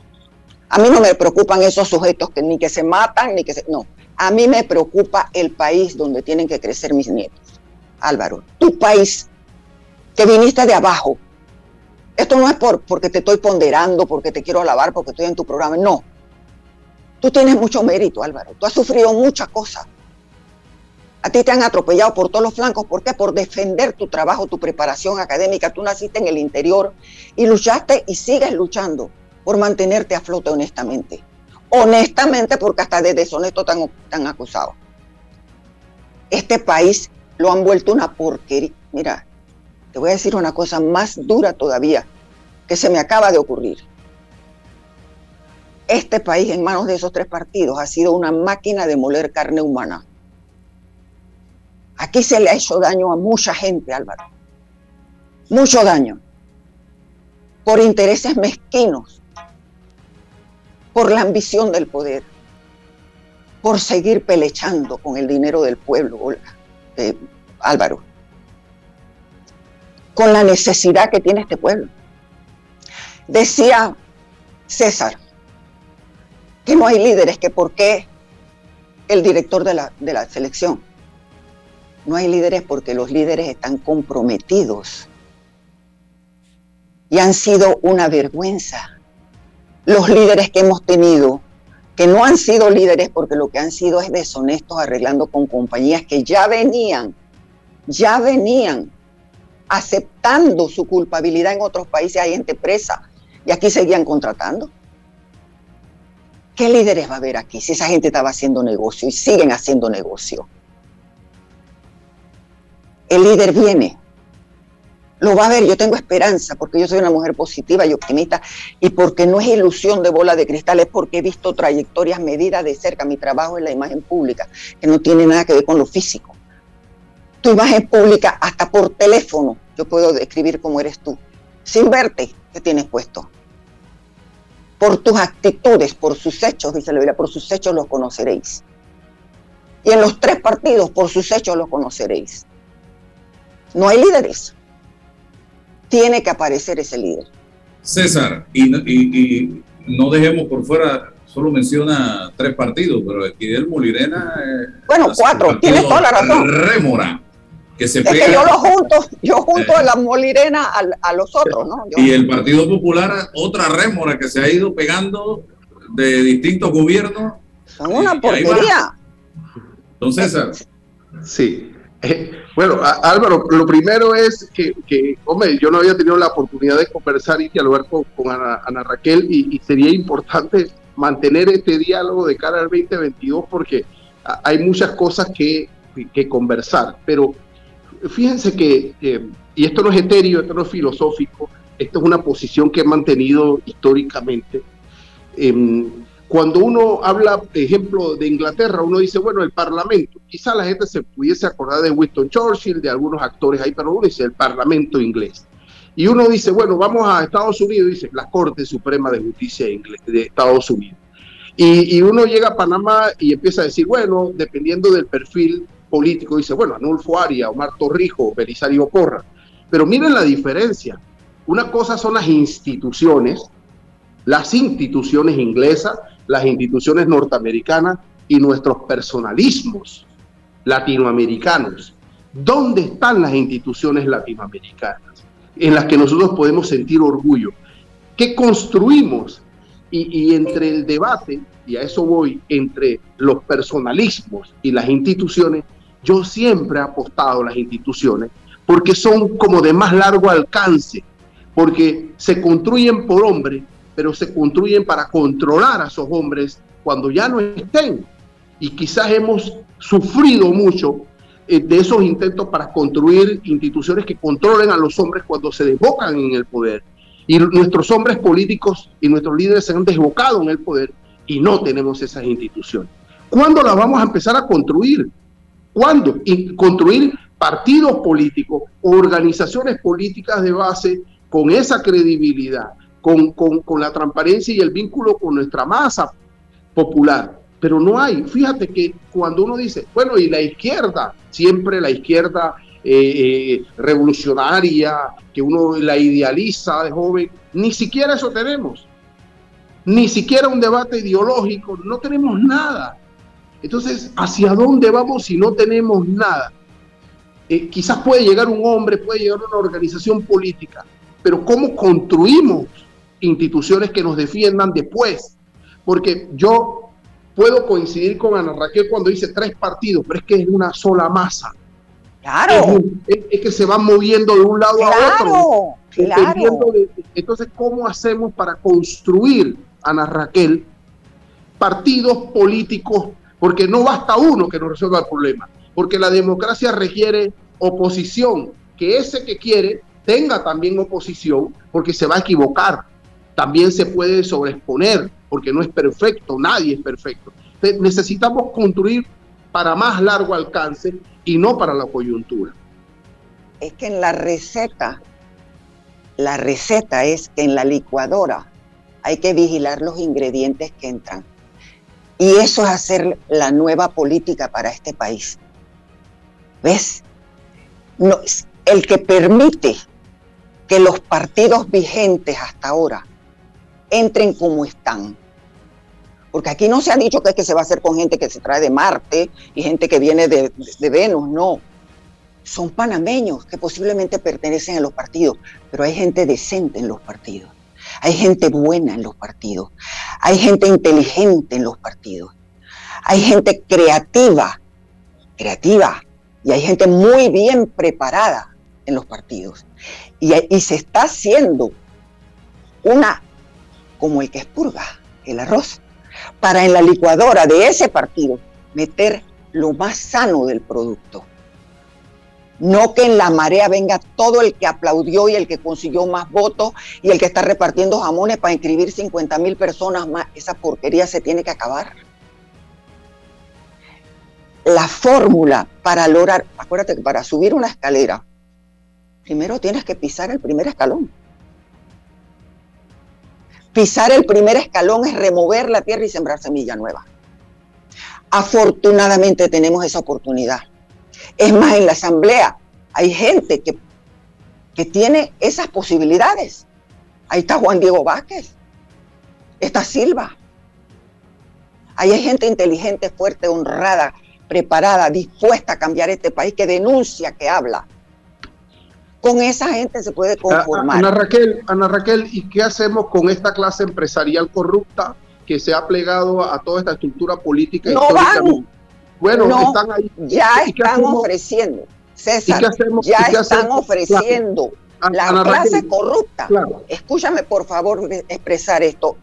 A mí no me preocupan esos sujetos que ni que se matan, ni que se... No, a mí me preocupa el país donde tienen que crecer mis nietos. Álvaro, tu país, que viniste de abajo. Esto no es por, porque te estoy ponderando, porque te quiero alabar, porque estoy en tu programa. No. Tú tienes mucho mérito, Álvaro. Tú has sufrido muchas cosas. A ti te han atropellado por todos los flancos. ¿Por qué? Por defender tu trabajo, tu preparación académica. Tú naciste en el interior y luchaste y sigues luchando por mantenerte a flote honestamente. Honestamente, porque hasta de deshonesto tan, tan acusado. Este país lo han vuelto una porquería. Mira, te voy a decir una cosa más dura todavía que se me acaba de ocurrir. Este país en manos de esos tres partidos ha sido una máquina de moler carne humana Aquí se le ha hecho daño a mucha gente, Álvaro. Mucho daño. Por intereses mezquinos. Por la ambición del poder. Por seguir pelechando con el dinero del pueblo, eh, Álvaro. Con la necesidad que tiene este pueblo. Decía César que no hay líderes, que por qué el director de la, de la selección no hay líderes porque los líderes están comprometidos y han sido una vergüenza. Los líderes que hemos tenido, que no han sido líderes porque lo que han sido es deshonestos arreglando con compañías que ya venían, ya venían aceptando su culpabilidad en otros países, hay gente presa y aquí seguían contratando. ¿Qué líderes va a haber aquí si esa gente estaba haciendo negocio y siguen haciendo negocio? el líder viene. Lo va a ver, yo tengo esperanza porque yo soy una mujer positiva y optimista y porque no es ilusión de bola de cristal, es porque he visto trayectorias medidas de cerca. Mi trabajo en la imagen pública, que no tiene nada que ver con lo físico. Tu imagen pública, hasta por teléfono, yo puedo describir cómo eres tú, sin verte qué tienes puesto. Por tus actitudes, por sus hechos, dice la Biblia, por sus hechos los conoceréis. Y en los tres partidos, por sus hechos los conoceréis. No hay líderes. Tiene que aparecer ese líder. César, y, no dejemos por fuera, solo menciona tres partidos, pero Fidel Molirena. Eh, bueno, cuatro, tienes toda la razón. Rémora. Que se es que yo lo junto, yo junto a la Molirena a, los otros, ¿no? y el Partido Popular, otra rémora que se ha ido pegando de distintos gobiernos. Son una porquería. Entonces, César. Sí, bueno, Álvaro, lo primero es que, hombre, yo no había tenido la oportunidad de conversar y dialogar con, Ana, Raquel y, sería importante mantener este diálogo de cara al 2022 porque hay muchas cosas que, conversar, pero fíjense que, eh, y esto no es etéreo, esto no es filosófico, esto es una posición que he mantenido históricamente. Em, cuando uno habla, ejemplo, de Inglaterra, uno dice, bueno, el Parlamento. Quizá la gente se pudiese acordar de Winston Churchill, de algunos actores ahí, pero uno dice el Parlamento inglés. Y uno dice, bueno, vamos a Estados Unidos, dice la Corte Suprema de Justicia de Estados Unidos. Y, uno llega a Panamá y empieza a decir, bueno, dependiendo del perfil político, dice, bueno, Anulfo Aria, Omar Torrijos, Belisario Porra. Pero miren la diferencia. Una cosa son las instituciones, las instituciones inglesas, las instituciones norteamericanas y nuestros personalismos latinoamericanos. ¿Dónde están las instituciones latinoamericanas en las que nosotros podemos sentir orgullo? ¿Qué construimos? Y, entre el debate, y a eso voy, entre los personalismos y las instituciones, yo siempre he apostado a las instituciones porque son como de más largo alcance, porque se construyen por hombres, pero se construyen para controlar a esos hombres cuando ya no estén. Y quizás hemos sufrido mucho eh, de esos intentos para construir instituciones que controlen a los hombres cuando se desbocan en el poder. Y nuestros hombres políticos y nuestros líderes se han desbocado en el poder y no tenemos esas instituciones. ¿Cuándo las vamos a empezar a construir? ¿Cuándo? Y construir partidos políticos, organizaciones políticas de base con esa credibilidad, con, la transparencia y el vínculo con nuestra masa popular. Pero no hay. Fíjate que cuando uno dice, bueno, y la izquierda, siempre la izquierda eh, eh, revolucionaria, que uno la idealiza de joven, ni siquiera eso tenemos. Ni siquiera un debate ideológico, no tenemos nada. Entonces, ¿hacia dónde vamos si no tenemos nada? Eh, quizás puede llegar un hombre, puede llegar una organización política, pero ¿cómo construimos instituciones que nos defiendan después? Porque yo puedo coincidir con Ana Raquel cuando dice tres partidos, pero es que es una sola masa. Claro. Es, que se van moviendo de un lado a otro. Claro. entonces, ¿cómo hacemos para construir, Ana Raquel, partidos políticos? Porque no basta uno que nos resuelva el problema. Porque la democracia requiere oposición. Que ese que quiere tenga también oposición, porque se va a equivocar. También se puede sobreexponer, porque no es perfecto, nadie es perfecto. necesitamos construir para más largo alcance y no para la coyuntura. Es que en la receta, la receta es que en la licuadora hay que vigilar los ingredientes que entran. Y eso es hacer la nueva política para este país. ¿Ves? No, el que permite que los partidos vigentes hasta ahora entren como están porque aquí no se ha dicho que, es que se va a hacer con gente que se trae de Marte y gente que viene de, Venus, no. Son panameños que posiblemente pertenecen a los partidos, pero hay gente decente en los partidos. Hay gente buena en los partidos. Hay gente inteligente en los partidos. Hay gente creativa, creativa. Y hay gente muy bien preparada en los partidos. Y, se está haciendo una, como el que expurga el arroz, para en la licuadora de ese partido meter lo más sano del producto. No que en la marea venga todo el que aplaudió y el que consiguió más votos y el que está repartiendo jamones para inscribir 50 mil personas más. Esa porquería se tiene que acabar. La fórmula para lograr, acuérdate que para subir una escalera, primero tienes que pisar el primer escalón. Pisar el primer escalón es remover la tierra y sembrar semilla nueva. Afortunadamente tenemos esa oportunidad. Es más, en la asamblea hay gente que, que tiene esas posibilidades. Ahí está Juan Diego Vázquez, está Silva. Ahí hay gente inteligente, fuerte, honrada, preparada, dispuesta a cambiar este país, que denuncia, que habla con esa gente se puede conformar. Ana Raquel, Ana Raquel, ¿y qué hacemos con esta clase empresarial corrupta que se ha plegado a, toda esta estructura política? No van. Bueno, están ahí. Ya están ofreciendo. César, ya están ofreciendo. La clase corrupta. Escúchame, por favor, expresar esto.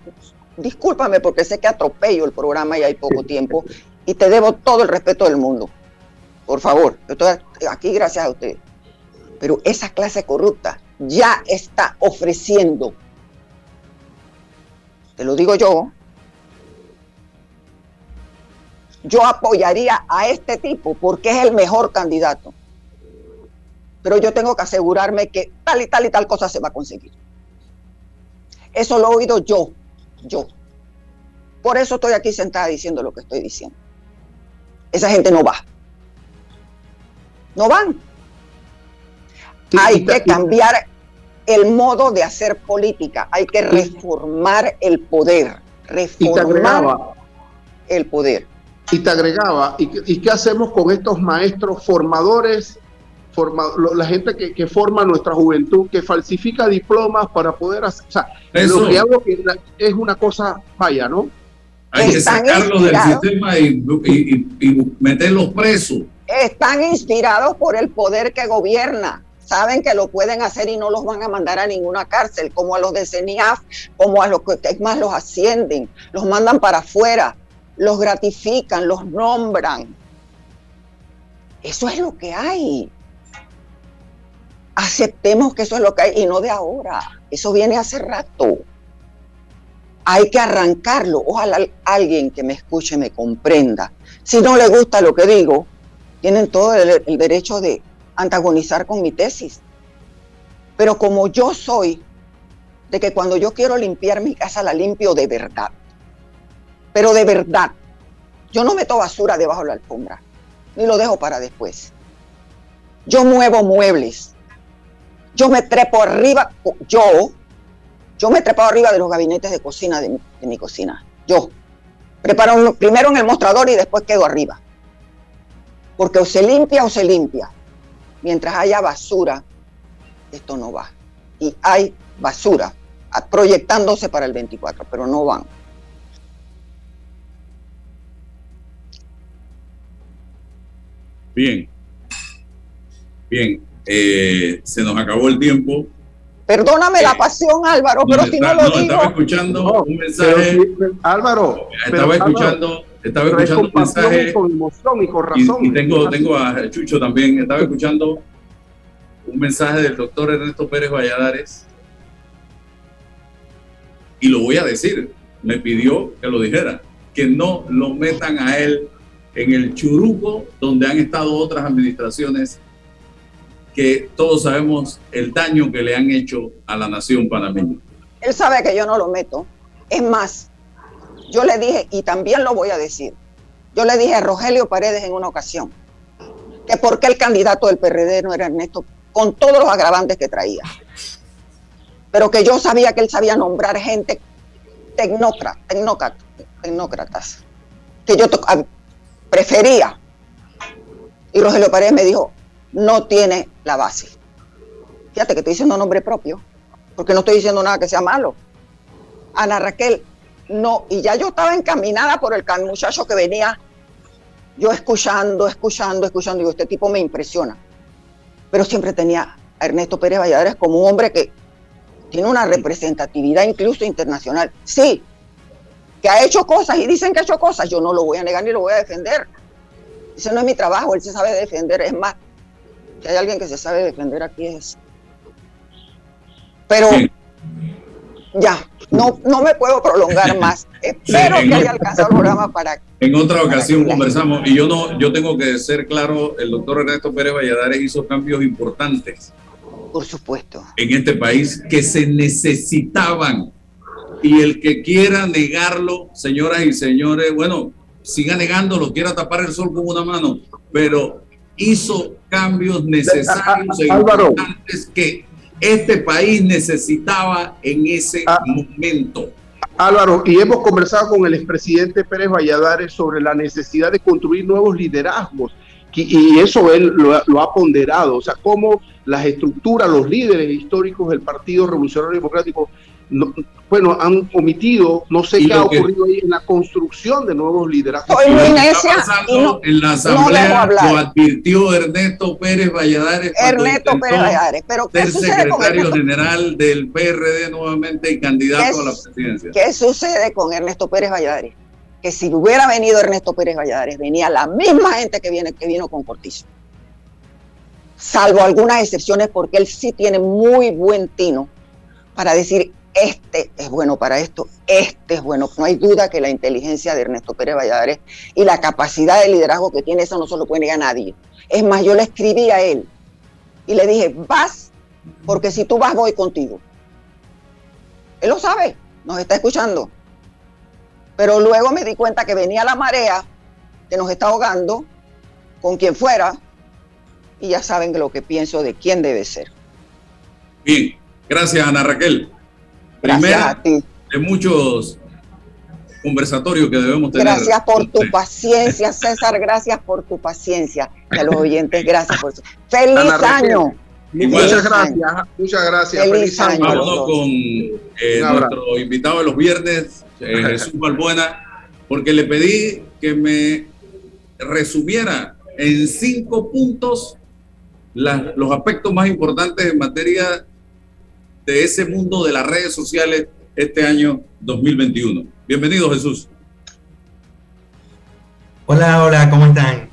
Discúlpame porque sé que atropello el programa y hay poco tiempo y te debo todo el respeto del mundo. Por favor, estoy aquí gracias a usted pero esa clase corrupta ya está ofreciendo, te lo digo yo, yo apoyaría a este tipo porque es el mejor candidato. Pero yo tengo que asegurarme que tal y tal y tal cosa se va a conseguir. Eso lo he oído yo, yo. Por eso estoy aquí sentada diciendo lo que estoy diciendo. Esa gente no va. No van. Hay que cambiar el modo de hacer política, hay que reformar el poder, reformar el poder. Y te agregaba, ¿y, qué hacemos con estos maestros formadores forma, la gente que, forma nuestra juventud, que falsifica diplomas para poder hacer. O sea, lo que hago que es una cosa falla, ¿no? Hay que sacarlos del sistema y, y meterlos presos. Están inspirados por el poder que gobierna saben que lo pueden hacer y no los van a mandar a ninguna cárcel, como a los de CENIAF, como a los que más los ascienden, los mandan para afuera, los gratifican, los nombran. Eso es lo que hay. Aceptemos que eso es lo que hay y no de ahora. Eso viene hace rato. Hay que arrancarlo. Ojalá alguien que me escuche me comprenda. Si no le gusta lo que digo, tienen todo el derecho de antagonizar con mi tesis. Pero como yo soy de que cuando yo quiero limpiar mi casa la limpio de verdad, pero de verdad, yo no meto basura debajo de la alfombra, ni lo dejo para después. Yo muevo muebles, yo me trepo arriba, yo, yo me trepo arriba de los gabinetes de cocina de mi, cocina, yo. Preparo primero en el mostrador y después quedo arriba. Porque o se limpia o se limpia mientras haya basura, esto no va. Y hay basura proyectándose para el 24, pero no van. Bien. Bien. Eh, se nos acabó el tiempo. Perdóname la eh, pasión, Álvaro, pero si no lo digo. Estaba escuchando un mensaje. Álvaro. Estaba escuchando estaba escuchando un mensaje. Con emoción y con razón. Y, tengo, tengo a Chucho también. Estaba escuchando un mensaje del doctor Ernesto Pérez Valladares. Y lo voy a decir. Me pidió que lo dijera. Que no lo metan a él en el churuco donde han estado otras administraciones que todos sabemos el daño que le han hecho a la nación panameña. Él sabe que yo no lo meto. Es más, yo le dije, y también lo voy a decir, yo le dije a Rogelio Paredes en una ocasión, que por qué el candidato del PRD no era Ernesto, con todos los agravantes que traía. Pero que yo sabía que él sabía nombrar gente tecnócrata, tecnócratas, que yo prefería. Y Rogelio Paredes me dijo, no tiene la base. Fíjate que estoy diciendo nombre propio, porque no estoy diciendo nada que sea malo. Ana Raquel no, y ya yo estaba encaminada por el muchacho que venía, yo escuchando, escuchando, escuchando, digo, este tipo me impresiona. Pero siempre tenía a Ernesto Pérez Valladares como un hombre que tiene una representatividad incluso internacional. Sí, que ha hecho cosas y dicen que ha hecho cosas, yo no lo voy a negar ni lo voy a defender. Ese no es mi trabajo, él se sabe defender, es más, si hay alguien que se sabe defender aquí es. Pero ya, no, no me puedo prolongar [LAUGHS] más. Espero que haya alcanzado el programa para. En otra ocasión conversamos y yo no, yo tengo que ser claro, el doctor Ernesto Pérez Valladares hizo cambios importantes. Por supuesto. En este país que se necesitaban. Y el que quiera negarlo, señoras y señores, bueno, siga negándolo, quiera tapar el sol con una mano, pero hizo cambios necesarios e importantes que este país necesitaba en ese ah. momento. Álvaro, y hemos conversado con el expresidente Pérez Valladares sobre la necesidad de construir nuevos liderazgos, y eso él lo, lo ha ponderado, o sea, cómo las estructuras, los líderes históricos del Partido Revolucionario Democrático bueno, han omitido, no sé qué ha ocurrido ahí en la construcción de nuevos liderazgos. en la asamblea lo advirtió Ernesto Pérez Valladares. Ernesto Pérez Valladares, pero ¿qué secretario general del PRD nuevamente y candidato a la presidencia. ¿Qué sucede con Ernesto Pérez Valladares? Que si hubiera venido Ernesto Pérez Valladares, venía la misma gente que, viene, que vino con Cortizo. Salvo algunas excepciones, porque él sí tiene muy buen tino para decir este es bueno para esto, este es bueno. No hay duda que la inteligencia de Ernesto Pérez Valladares y la capacidad de liderazgo que tiene, eso no se lo puede a nadie. Es más, yo le escribí a él y le dije, vas, porque si tú vas, voy contigo. Él lo sabe, nos está escuchando. Pero luego me di cuenta que venía la marea que nos está ahogando, con quien fuera, y ya saben lo que pienso de quién debe ser. Bien, gracias Ana Raquel primera de muchos conversatorio que debemos tener. Gracias por tu paciencia, César, gracias por tu paciencia. Y a los oyentes, gracias por su... ¡Feliz año! Muchas gracias, muchas gracias. Feliz, año. Vámonos con eh, nuestro invitado de los viernes, eh, [LAUGHS] Jesús Balbuena, porque le pedí que me resumiera en cinco puntos los aspectos más importantes en materia de ese mundo de las redes sociales este año 2021. Bienvenido, Jesús. Hola, hola, ¿cómo están?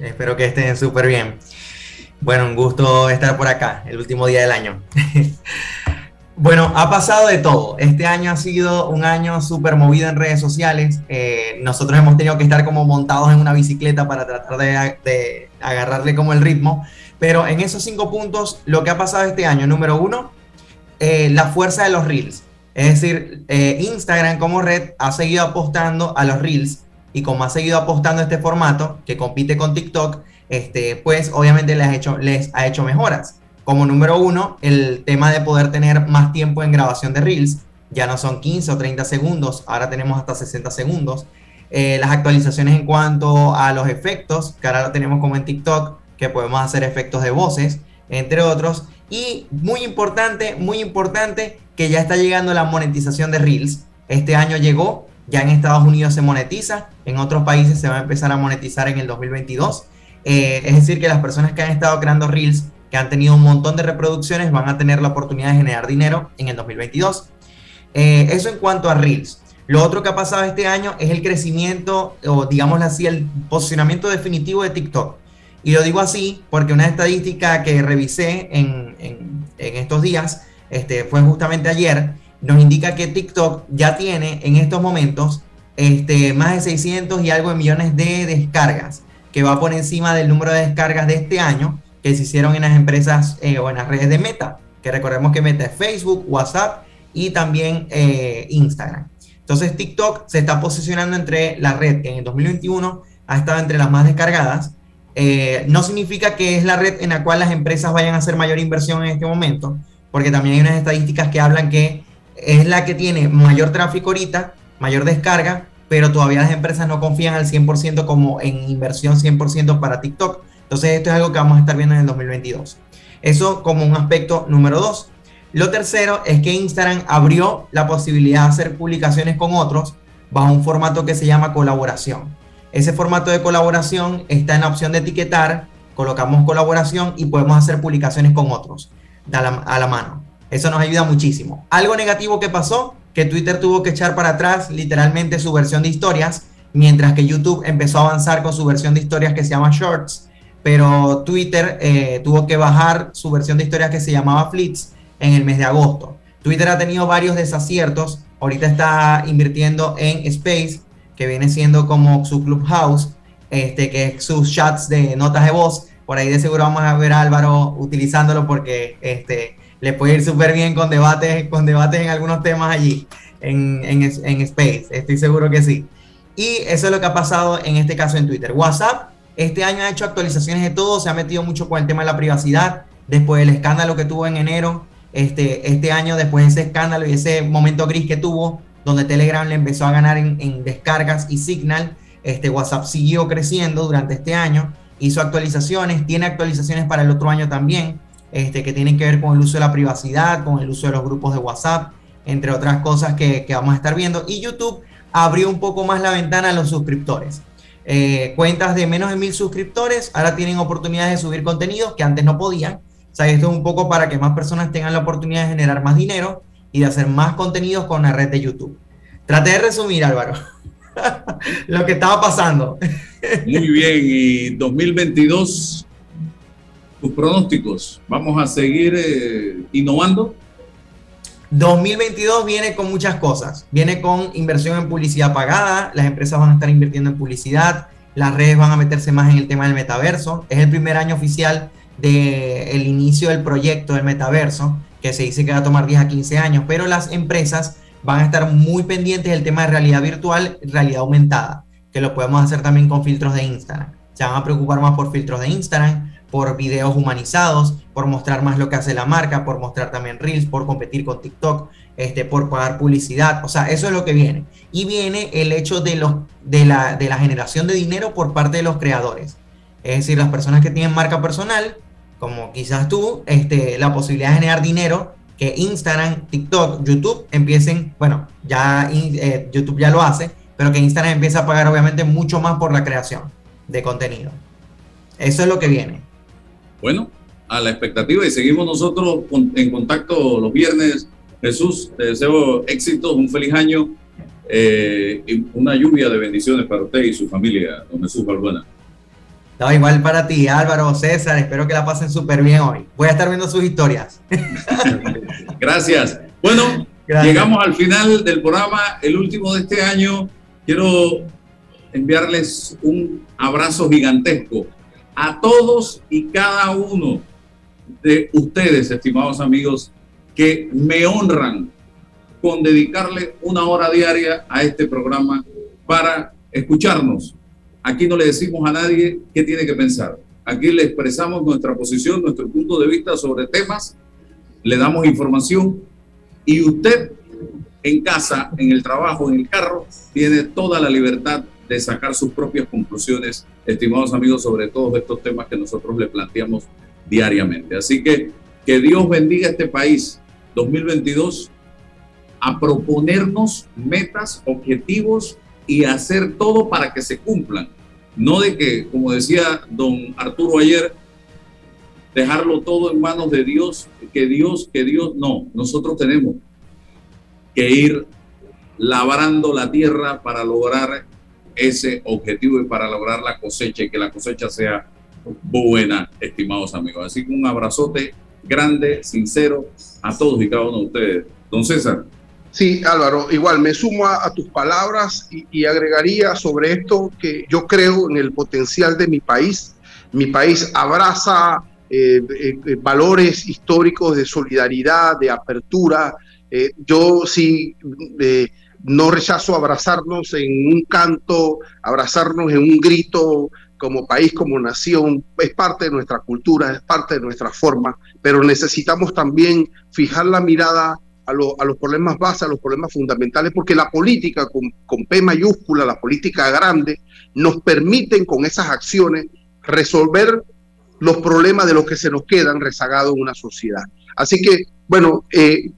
Espero que estén súper bien. Bueno, un gusto estar por acá, el último día del año. [LAUGHS] bueno, ha pasado de todo. Este año ha sido un año súper movido en redes sociales. Eh, nosotros hemos tenido que estar como montados en una bicicleta para tratar de, agarrarle como el ritmo. Pero en esos cinco puntos, lo que ha pasado este año, número uno, eh, la fuerza de los reels. Es decir, eh, Instagram como red ha seguido apostando a los reels y como ha seguido apostando este formato que compite con TikTok, este, pues obviamente les ha, hecho, les ha hecho mejoras. Como número uno, el tema de poder tener más tiempo en grabación de Reels. Ya no son 15 o 30 segundos, ahora tenemos hasta 60 segundos. Eh, las actualizaciones en cuanto a los efectos, que ahora tenemos como en TikTok, que podemos hacer efectos de voces, entre otros. Y muy importante, muy importante, que ya está llegando la monetización de Reels. Este año llegó, ya en Estados Unidos se monetiza, en otros países se va a empezar a monetizar en el 2022. Eh, es decir, que las personas que han estado creando Reels, que han tenido un montón de reproducciones, van a tener la oportunidad de generar dinero en el 2022. Eh, eso en cuanto a Reels. Lo otro que ha pasado este año es el crecimiento, o digámoslo así, el posicionamiento definitivo de TikTok. Y lo digo así porque una estadística que revisé en, en, estos días, este, fue justamente ayer, nos indica que TikTok ya tiene en estos momentos este, más de 600 y algo de millones de descargas que va por encima del número de descargas de este año que se hicieron en las empresas eh, o en las redes de Meta, que recordemos que Meta es Facebook, WhatsApp y también eh, Instagram. Entonces TikTok se está posicionando entre la red que en el 2021 ha estado entre las más descargadas. Eh, no significa que es la red en la cual las empresas vayan a hacer mayor inversión en este momento, porque también hay unas estadísticas que hablan que es la que tiene mayor tráfico ahorita, mayor descarga, pero todavía las empresas no confían al 100% como en inversión 100% para TikTok. Entonces esto es algo que vamos a estar viendo en el 2022. Eso como un aspecto número dos. Lo tercero es que Instagram abrió la posibilidad de hacer publicaciones con otros bajo un formato que se llama colaboración. Ese formato de colaboración está en la opción de etiquetar, colocamos colaboración y podemos hacer publicaciones con otros a la, mano. Eso nos ayuda muchísimo. Algo negativo que pasó que Twitter tuvo que echar para atrás literalmente su versión de historias, mientras que YouTube empezó a avanzar con su versión de historias que se llama Shorts, pero Twitter eh, tuvo que bajar su versión de historias que se llamaba Flits en el mes de agosto. Twitter ha tenido varios desaciertos, ahorita está invirtiendo en Space, que viene siendo como su Clubhouse, este, que es sus chats de notas de voz. Por ahí de seguro vamos a ver a Álvaro utilizándolo porque este, le puede ir súper bien con debates, con debates en algunos temas allí, en, en, en, Space, estoy seguro que sí. Y eso es lo que ha pasado en este caso en Twitter. WhatsApp este año ha hecho actualizaciones de todo, se ha metido mucho con el tema de la privacidad, después del escándalo que tuvo en enero, este, este año, después de ese escándalo y ese momento gris que tuvo, donde Telegram le empezó a ganar en, descargas y Signal, este, WhatsApp siguió creciendo durante este año, hizo actualizaciones, tiene actualizaciones para el otro año también este, que tienen que ver con el uso de la privacidad, con el uso de los grupos de WhatsApp, entre otras cosas que, vamos a estar viendo. Y YouTube abrió un poco más la ventana a los suscriptores. Eh, cuentas de menos de mil suscriptores ahora tienen oportunidades de subir contenidos que antes no podían. O sea, esto es un poco para que más personas tengan la oportunidad de generar más dinero y de hacer más contenidos con la red de YouTube. Traté de resumir, Álvaro, [LAUGHS] lo que estaba pasando. Muy bien, y 2022 tus pronósticos. ¿Vamos a seguir eh, innovando? 2022 viene con muchas cosas. Viene con inversión en publicidad pagada, las empresas van a estar invirtiendo en publicidad, las redes van a meterse más en el tema del metaverso. Es el primer año oficial del inicio del proyecto del metaverso, que se dice que va a tomar 10 a 15 años, pero las empresas van a estar muy pendientes del tema de realidad virtual, realidad aumentada, que lo podemos hacer también con filtros de Instagram. Se van a preocupar más por filtros de Instagram, por videos humanizados, por mostrar más lo que hace la marca, por mostrar también Reels, por competir con TikTok, este, por pagar publicidad. O sea, eso es lo que viene. Y viene el hecho de, los, de, la, de la generación de dinero por parte de los creadores. Es decir, las personas que tienen marca personal, como quizás tú, este, la posibilidad de generar dinero que Instagram, TikTok, YouTube empiecen, bueno, ya eh, YouTube ya lo hace, pero que Instagram empiece a pagar obviamente mucho más por la creación de contenido. Eso es lo que viene. Bueno, a la expectativa y seguimos nosotros en contacto los viernes. Jesús, te deseo éxitos, un feliz año eh, y una lluvia de bendiciones para usted y su familia, don Jesús Balbuena. No, igual para ti, Álvaro, César, espero que la pasen súper bien hoy. Voy a estar viendo sus historias. [LAUGHS] Gracias. Bueno, llegamos al final del programa, el último de este año. Quiero enviarles un abrazo gigantesco a todos y cada uno de ustedes, estimados amigos, que me honran con dedicarle una hora diaria a este programa para escucharnos. Aquí no le decimos a nadie qué tiene que pensar. Aquí le expresamos nuestra posición, nuestro punto de vista sobre temas, le damos información y usted en casa, en el trabajo, en el carro, tiene toda la libertad de sacar sus propias conclusiones, estimados amigos, sobre todos estos temas que nosotros le planteamos diariamente. Así que que Dios bendiga este país 2022 a proponernos metas, objetivos y hacer todo para que se cumplan. No de que, como decía don Arturo ayer, dejarlo todo en manos de Dios, que Dios, que Dios, no, nosotros tenemos que ir labrando la tierra para lograr ese objetivo y para lograr la cosecha y que la cosecha sea buena, estimados amigos. Así que un abrazote grande, sincero a todos y cada uno de ustedes. Don César. Sí, Álvaro, igual me sumo a, tus palabras y, agregaría sobre esto que yo creo en el potencial de mi país. Mi país abraza eh, eh, eh, valores históricos de solidaridad, de apertura. yo sí no rechazo abrazarnos en un canto, abrazarnos en un grito como país, como nación, es parte de nuestra cultura, es parte de nuestra forma, pero necesitamos también fijar la mirada a, los problemas básicos, a los problemas fundamentales, porque la política con, P mayúscula, la política grande, nos permiten con esas acciones resolver los problemas de los que se nos quedan rezagados en una sociedad. Así que, bueno, eh,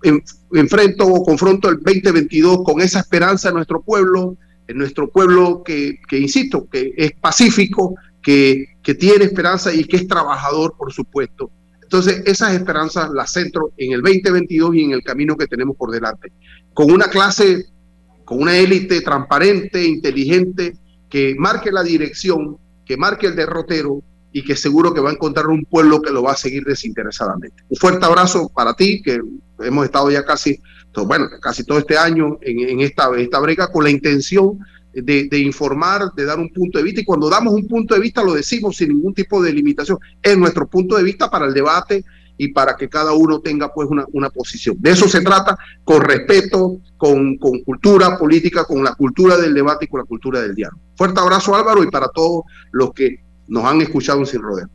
enfrento o confronto el 2022 con esa esperanza en nuestro pueblo, en nuestro pueblo que, insisto, que es pacífico, que, que tiene esperanza y que es trabajador, por supuesto. Entonces, esas esperanzas las centro en el 2022 y en el camino que tenemos por delante. Con una clase, con una élite transparente, inteligente, que marque la dirección, que marque el derrotero y que seguro que va a encontrar un pueblo que lo va a seguir desinteresadamente. Un fuerte abrazo para ti, que hemos estado ya casi, bueno, casi todo este año en, esta, esta brega con la intención de, informar, de dar un punto de vista, y cuando damos un punto de vista lo decimos sin ningún tipo de limitación, es nuestro punto de vista para el debate y para que cada uno tenga pues una, una posición. De eso se trata, con respeto, con, con, cultura política, con la cultura del debate y con la cultura del diálogo. Fuerte abrazo Álvaro y para todos los que nos han escuchado Sin Rodeo.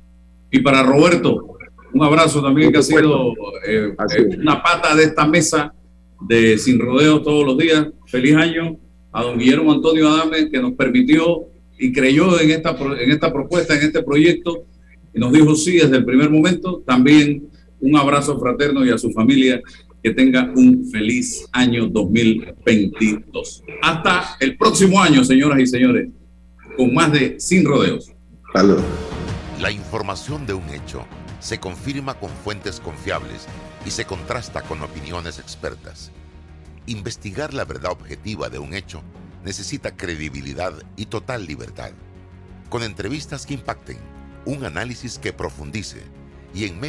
Y para Roberto, un abrazo también que ha sido eh, eh, una pata de esta mesa de Sin Rodeo todos los días. Feliz año a don Guillermo Antonio Adame que nos permitió y creyó en esta, en esta propuesta, en este proyecto y nos dijo sí desde el primer momento. También un abrazo fraterno y a su familia que tenga un feliz año 2022. Hasta el próximo año, señoras y señores, con más de Sin Rodeos. La información de un hecho se confirma con fuentes confiables y se contrasta con opiniones expertas. Investigar la verdad objetiva de un hecho necesita credibilidad y total libertad. Con entrevistas que impacten, un análisis que profundice y en